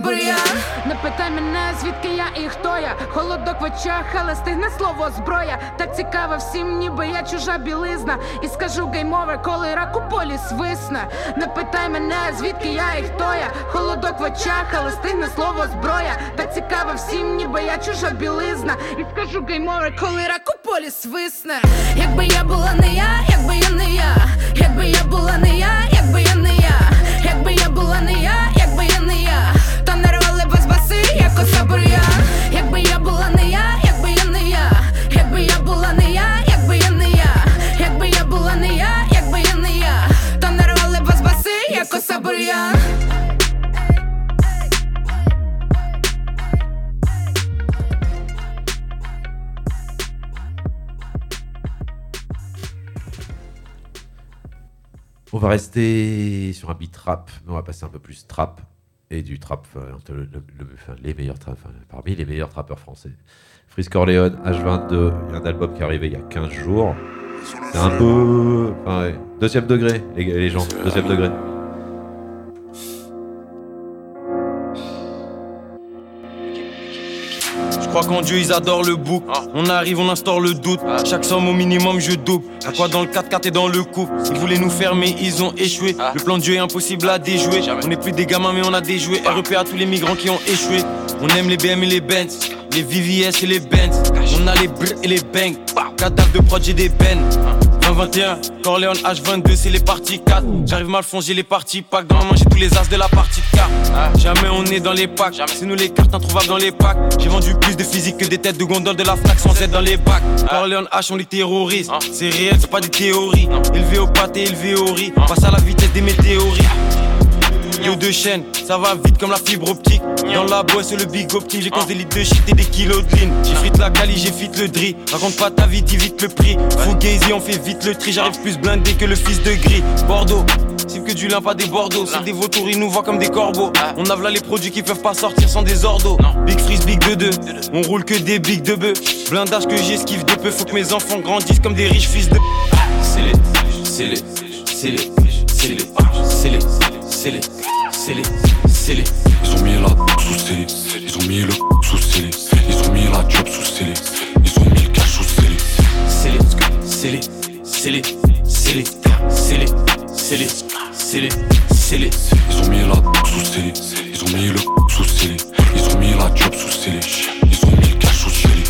бур'ян. Не питай мене, звідки я і хто я. Холодок в очах, але стигне слово зброя. Так цікаво всім, ніби я чужа білизна. І скажу геймове, коли рак у полі свисне. Не питай мене, звідки я і хто я. Холодок в очах, але стигне слово зброя. Так цікаво всім, ніби я чужа білизна. І скажу геймове, коли рак у полі свисне. Якби я була не я, якби я не я, якби я була не я, якби я не я, якби я була не я як оса бур'ян. Якби я була не я, якби я не я, якби я була не я, якби я не я, якби я була не я, якби я не я, то нарвали б вас баси, як оса бур'ян. On va rester sur un beat rap, mais on va passer un peu plus trap et du trap, euh, les meilleurs trap, parmi les meilleurs trappeurs français. Freeze Corleone, H22, il y a un album qui est arrivé il y a 15 jours. C'est un peu. Deuxième degré, les gens, deuxième degré. Crois qu'en Dieu ils adorent le bouc. On arrive, on instaure le doute. Chaque somme au minimum je double. À quoi dans le 4-4 et dans le couple Ils voulaient nous fermer, ils ont échoué. Le plan de Dieu est impossible à déjouer. On n'est plus des gamins mais on a déjoué. REP à tous les migrants qui ont échoué. On aime les BM et les Benz. Les VVS et les Benz. On a les brr et les bangs. Cadavre de prod, j'ai des bennes. 2021, Corleone H22, c'est les parties 4. J'arrive mal fond, j'ai les parties pack. Dans la main, j'ai tous les as de la partie 4. Jamais on est dans les packs. C'est nous les cartes introuvables dans les packs. J'ai vendu plus de physique que des têtes de gondole de la Fnac sans être dans les bacs. Corleone H, on les terrorise. C'est réel, c'est pas des théories. Élevé au pâté, élevé au riz. Passe à la vitesse des météorites. Yo de chaîne, ça va vite comme la fibre optique. Dans la boîte, c'est le big optique. J'ai causé des litres de shit et des kilos de ligne. J'ai frite la cali, j'ai fit le dri. Raconte pas ta vie, dis vite le prix. Fugazi, on fait vite le tri. J'arrive plus blindé que le fils de gris. Bordeaux. C'est que du lin, pas des Bordeaux. C'est des vautours, ils nous voient comme des corbeaux. On a là les produits qui peuvent pas sortir sans des ordos. Big freeze, big de deux. On roule que des big de bœuf. Blindage que j'esquive de peu. Faut que mes enfants grandissent comme des riches fils de. C'est les, c'est les, c'est les, c'est les, c'est les, c'est les. Ils ont mis la sous scellé, ils ont mis le sous scellé, ils ont mis la job sous scellé, ils ont mis le cash sous scellé. C'est les, c'est les, c'est les, c'est les. Ils ont mis la sous scellé, ils ont mis le sous scellé, ils ont mis la job sous scellé, ils ont mis le cash sous scellé.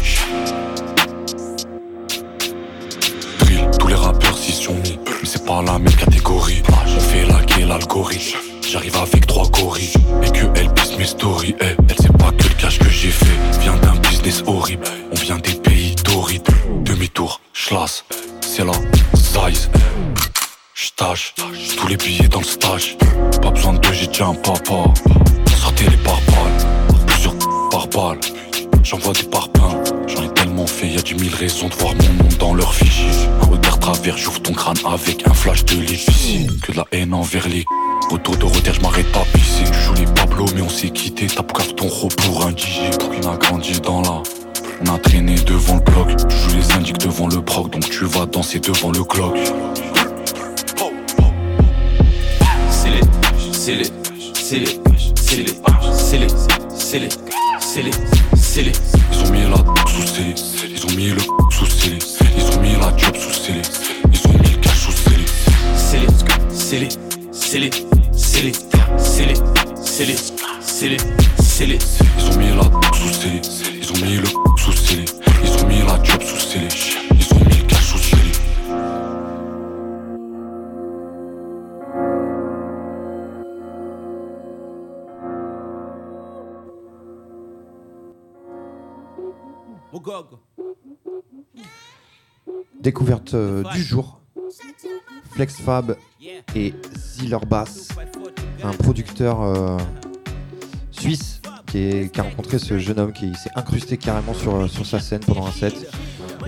Drill, tous les rappeurs s'y sont mis, mais c'est pas la même catégorie. On fait la gueule l'algorithme j'arrive avec trois gorilles Et que elle pisse mes stories, hey. elle sait pas que le cash que j'ai fait. Vient d'un business horrible, on vient des pays torrides Demi-tour, schlass, c'est la size. J'tâche, tous les billets dans le stage. Pas besoin de deux, j'ai déjà un papa. Sortez les pare-balles, plusieurs par balles. J'envoie des parpaings, j'en ai tellement fait Y'a dix mille raisons de voir mon nom dans leur fichier. Travers, j'ouvre ton crâne avec un flash de l'épicier. Que de la haine envers les Retour de retard, je m'arrête pas pisser. Tu joues les Pablo, mais on s'est quitté. Tape ton ro pour un DJ. On a grandi dans la. On a traîné devant le bloc. Tu joues les indiques devant le proc, donc tu vas danser devant le clock. C'est les, c'est les, c'est les, c'est les, c'est les, c'est les, c'est les. Ils ont mis la sous scellé. Ils ont mis le sous scellé. Ils ont mis la job sous scellé. Ils ont mis le cash sous scellé. C'est les, c'est les, c'est les, c'est les. Ils ont mis la sous scellé. Ils ont mis le sous scellé. Ils ont mis la job sous scellé. Découverte euh, du jour. Flex Fab et Ziller Bass, un producteur euh, suisse qui, est- qui a rencontré ce jeune homme qui s'est incrusté carrément sur, euh, sur sa scène pendant un set.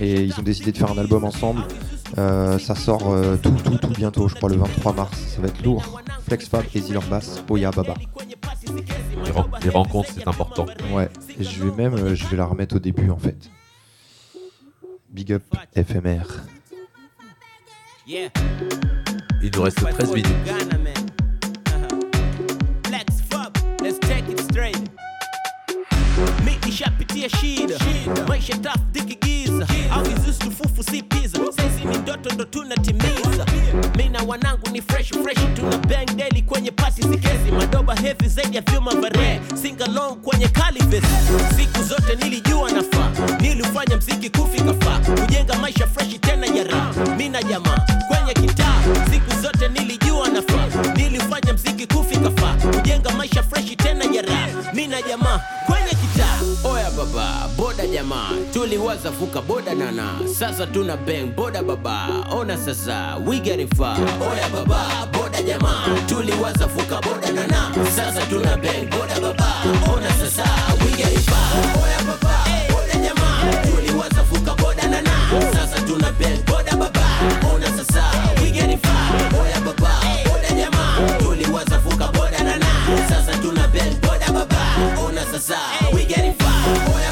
Et ils ont décidé de faire un album ensemble. Euh, ça sort euh, tout, tout, tout bientôt, je crois le 23 mars. Ça va être lourd. Flex Fab Ziller Bass, Oya Baba. Les, ren- les rencontres, c'est important. Ouais, et je vais même euh, je vais la remettre au début en fait. Big up FMR. Il nous reste 13 minutes. Nishapitia shida. Maisha taf dikigiza avizustu fufu si pizza. Sisi ni ndoto ndo tunatimiza. Mi na wanangu ni fresh fresh. Tuna bang daily kwenye pasi sikezi madoba heavy zaidi ya vyuma vare singalong kwenye kalives siku zote nilijua nafaa. Nilifanya mziki kufika faa. Kujenga maisha fresh tena ya raha. Mi na jamaa kwenye kitaa. Siku zote nilijua nafaa. Nilifanya mziki kufika faa. Kujenga maisha fresh tena ya raha. Mi na jamaa jamaa. Tuliwaza vuka boda nana. Sasa tuna bang boda baba. Ona sasa we getting far. Boda baba boda jamaa. Tuliwaza vuka boda nana. Sasa tuna bang boda baba. Ona sasa we getting far. Boda baba boda jamaa. Tuliwaza vuka boda nana. Sasa tuna bang boda baba. Ona sasa we getting far. Boda baba boda jamaa. Tuliwaza vuka boda nana. Sasa tuna bang boda baba. Ona sasa we getting far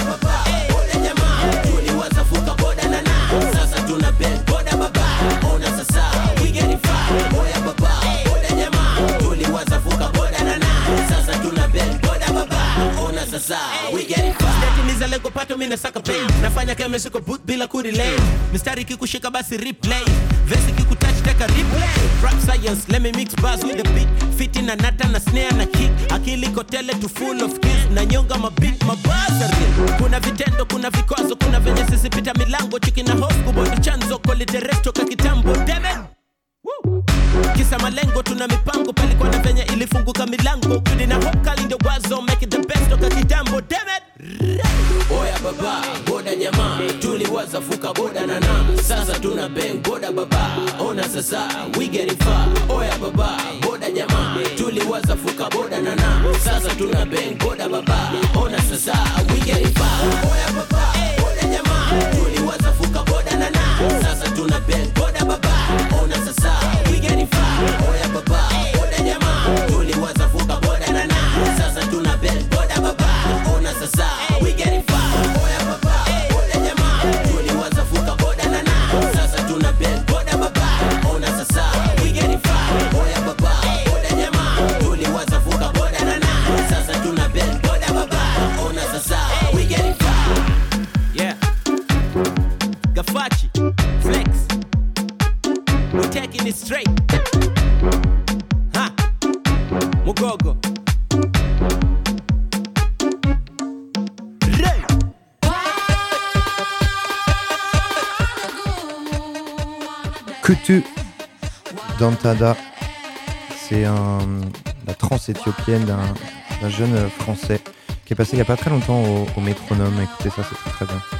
ona sasa we nafanya kama siko bila kurelay. Mistari kikushika basi replay. Vesi kikutouch taka replay. Rap science let me mix bars with the beat. Fiti na nata na snare na kick. Akili kotele to full of kills na nyonga mabit mabazari kuna vitendo kuna vikwazo kuna venye sisi milango. Chiki na hofu kubondo chanzo. Koliteres toka kitambo. Damn kisa malengo tuna mipango palikuwa na venye ilifunguka milango. Kudi na hokali ndio wazo make the best toka kitambo damn it! Oya baba boda jamaa tuliwaza fuka boda na na. Sasa tuna bang boda baba ona sasa we getting far. Oya baba boda jamaa tuliwaza fuka boda na na. Sasa tuna bang boda baba ona sasa we getting far. Oya we Kutu Dantada, c'est la trance éthiopienne d'un jeune français qui est passé il n'y a pas très longtemps au, au métronome. Écoutez ça, c'est très très bien.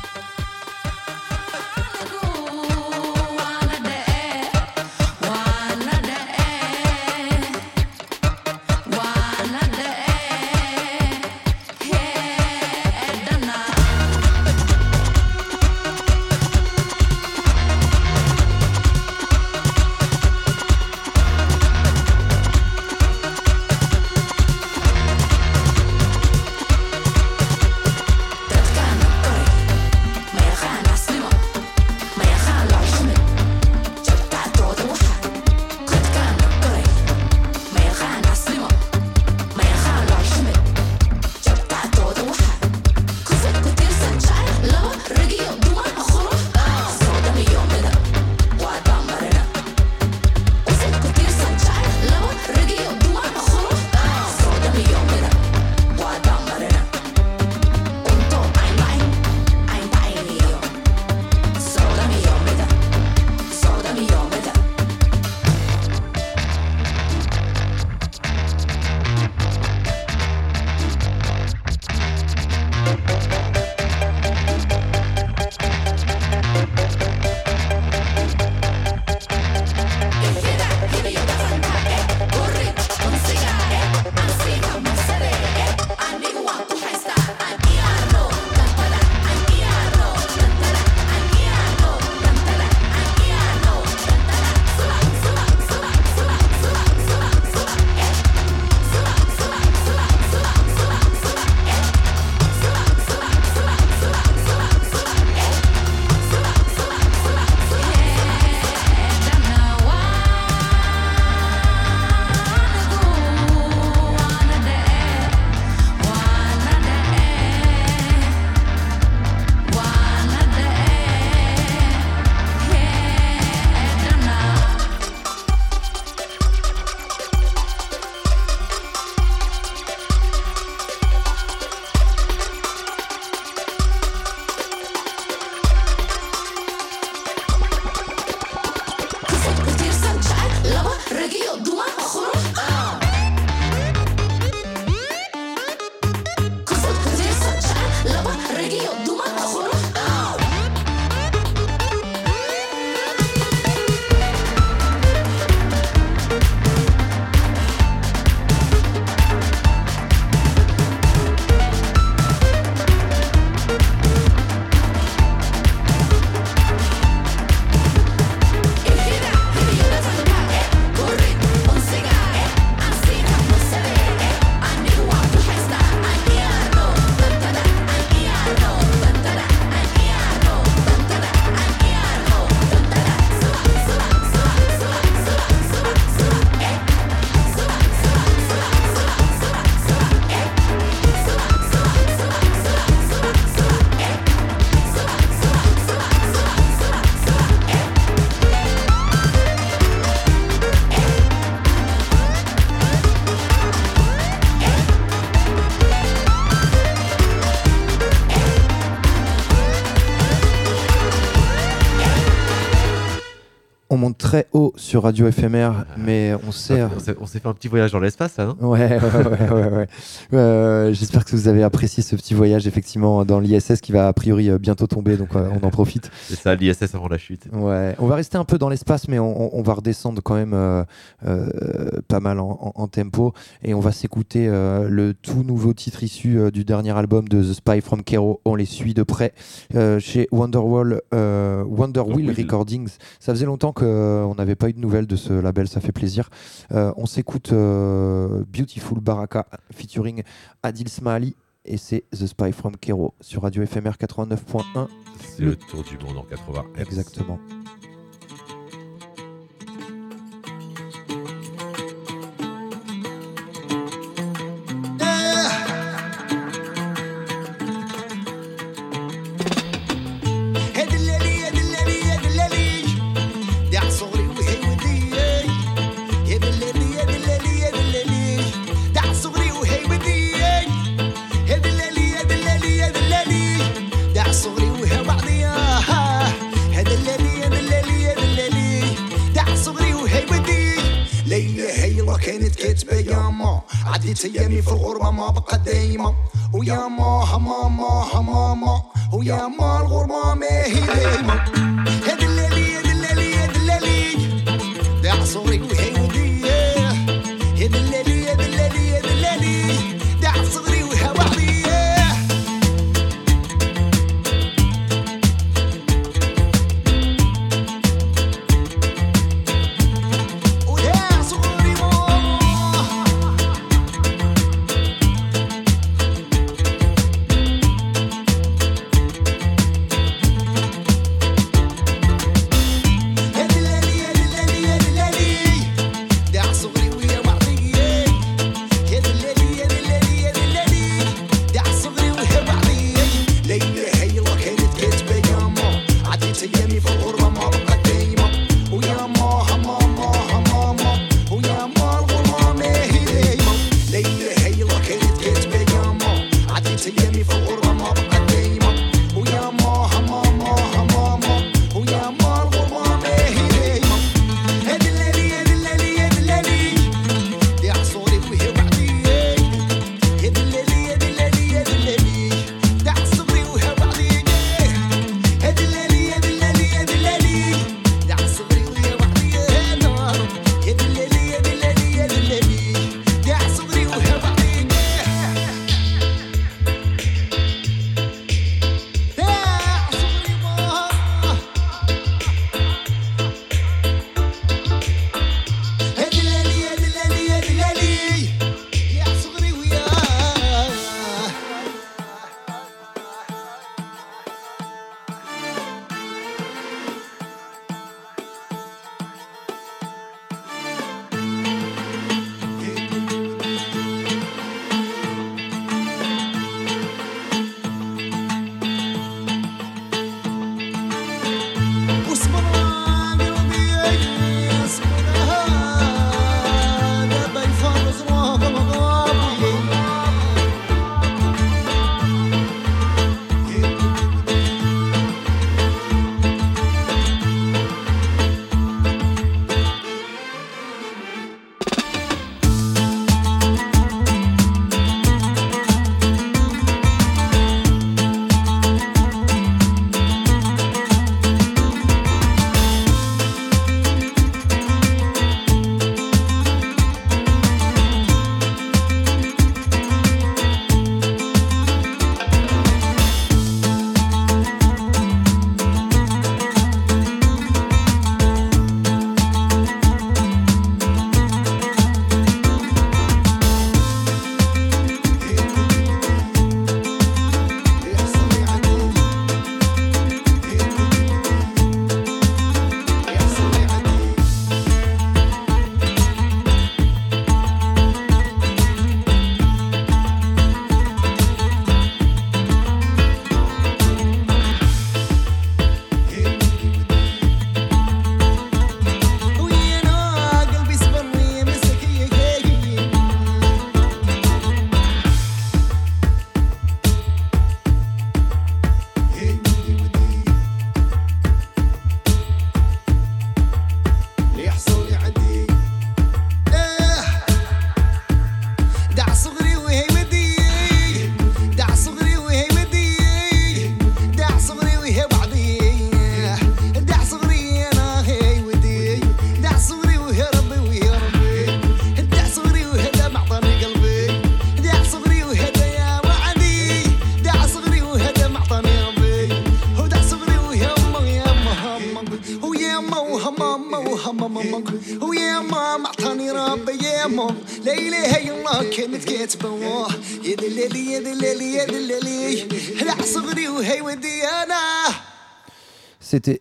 On monte très haut sur Radio FMR, mais on sait. On s'est- on s'est fait un petit voyage dans l'espace, là, non Ouais, ouais, ouais, ouais, ouais. Euh, J'espère que vous avez apprécié ce petit voyage, effectivement, dans l'ISS qui va a priori euh, bientôt tomber, donc euh, on en profite. C'est ça, l'ISS avant la chute. Ouais, on va rester un peu dans l'espace, mais on, on- on va redescendre quand même pas mal en, en- en tempo. Et on va s'écouter le tout nouveau titre issu du dernier album de The Spy from Cairo. On les suit de près chez Wonderwall, Wonderwheel Wheel. Recordings. Ça faisait longtemps qu'on n'avait pas eu de nouvelles de ce label, ça fait plaisir. Euh, on s'écoute euh, Beautiful Baraka featuring Adil Smali. Et c'est The Spy from Cairo sur Radio FMR 89.1. C'est le tour du monde en 80 Hz. Exactement. عدت تيامي في الغربة ما بقى دايمة. ويا ماها ماما ماما ويا ما الغربة ما هي دايمة. يا دلالي يا دلالي يا دلالي. ده عصوري وهي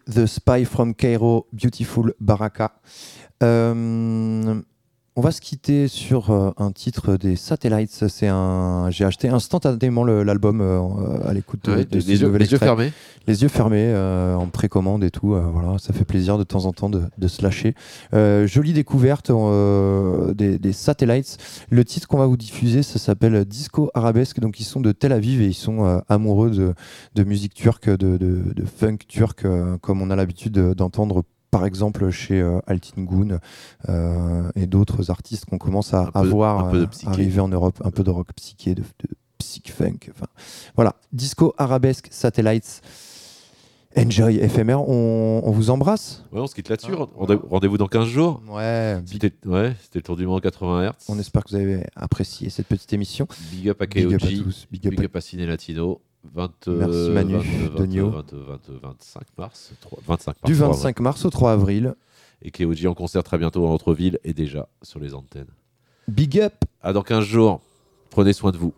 The Spy from Cairo, Beautiful Baraka. Euh, on va se quitter sur euh, un titre des Satellites. C'est un. J'ai acheté instantanément l'album euh, à l'écoute de, Ouais, yeux- les yeux fermés. Les yeux fermés euh, en précommande et tout. voilà, ça fait plaisir de temps en temps de, de se lâcher. Jolie découverte des, des Satellites. Le titre qu'on va vous diffuser, ça s'appelle Disco Arabesque. Donc ils sont de Tel Aviv et ils sont amoureux de, musique turque, de, funk turc, comme on a l'habitude de- d'entendre par exemple chez euh, euh, et d'autres artistes qu'on commence à, à peu- voir de euh, arriver en Europe, un peu de rock psyché, de, de psych funk. Enfin, voilà, Disco Arabesque Satellites. Enjoy éphémère, on, on vous embrasse. Ouais, on se quitte là-dessus. Rendez- Rendez-vous dans 15 jours. Ouais. C'était ouais, le tour du monde 80 Hz. On espère que vous avez apprécié cette petite émission. Big up à Big KOG. up à tous, big up à- Ciné Latino. 20, Merci Manu, 22, Donio. 22, 22, 25 mars. 3 25 mars. Du 3 25 mars au 3 avril. Et KOG en concert très bientôt dans notre ville et déjà sur les antennes. Big up À dans 15 jours. Prenez soin de vous.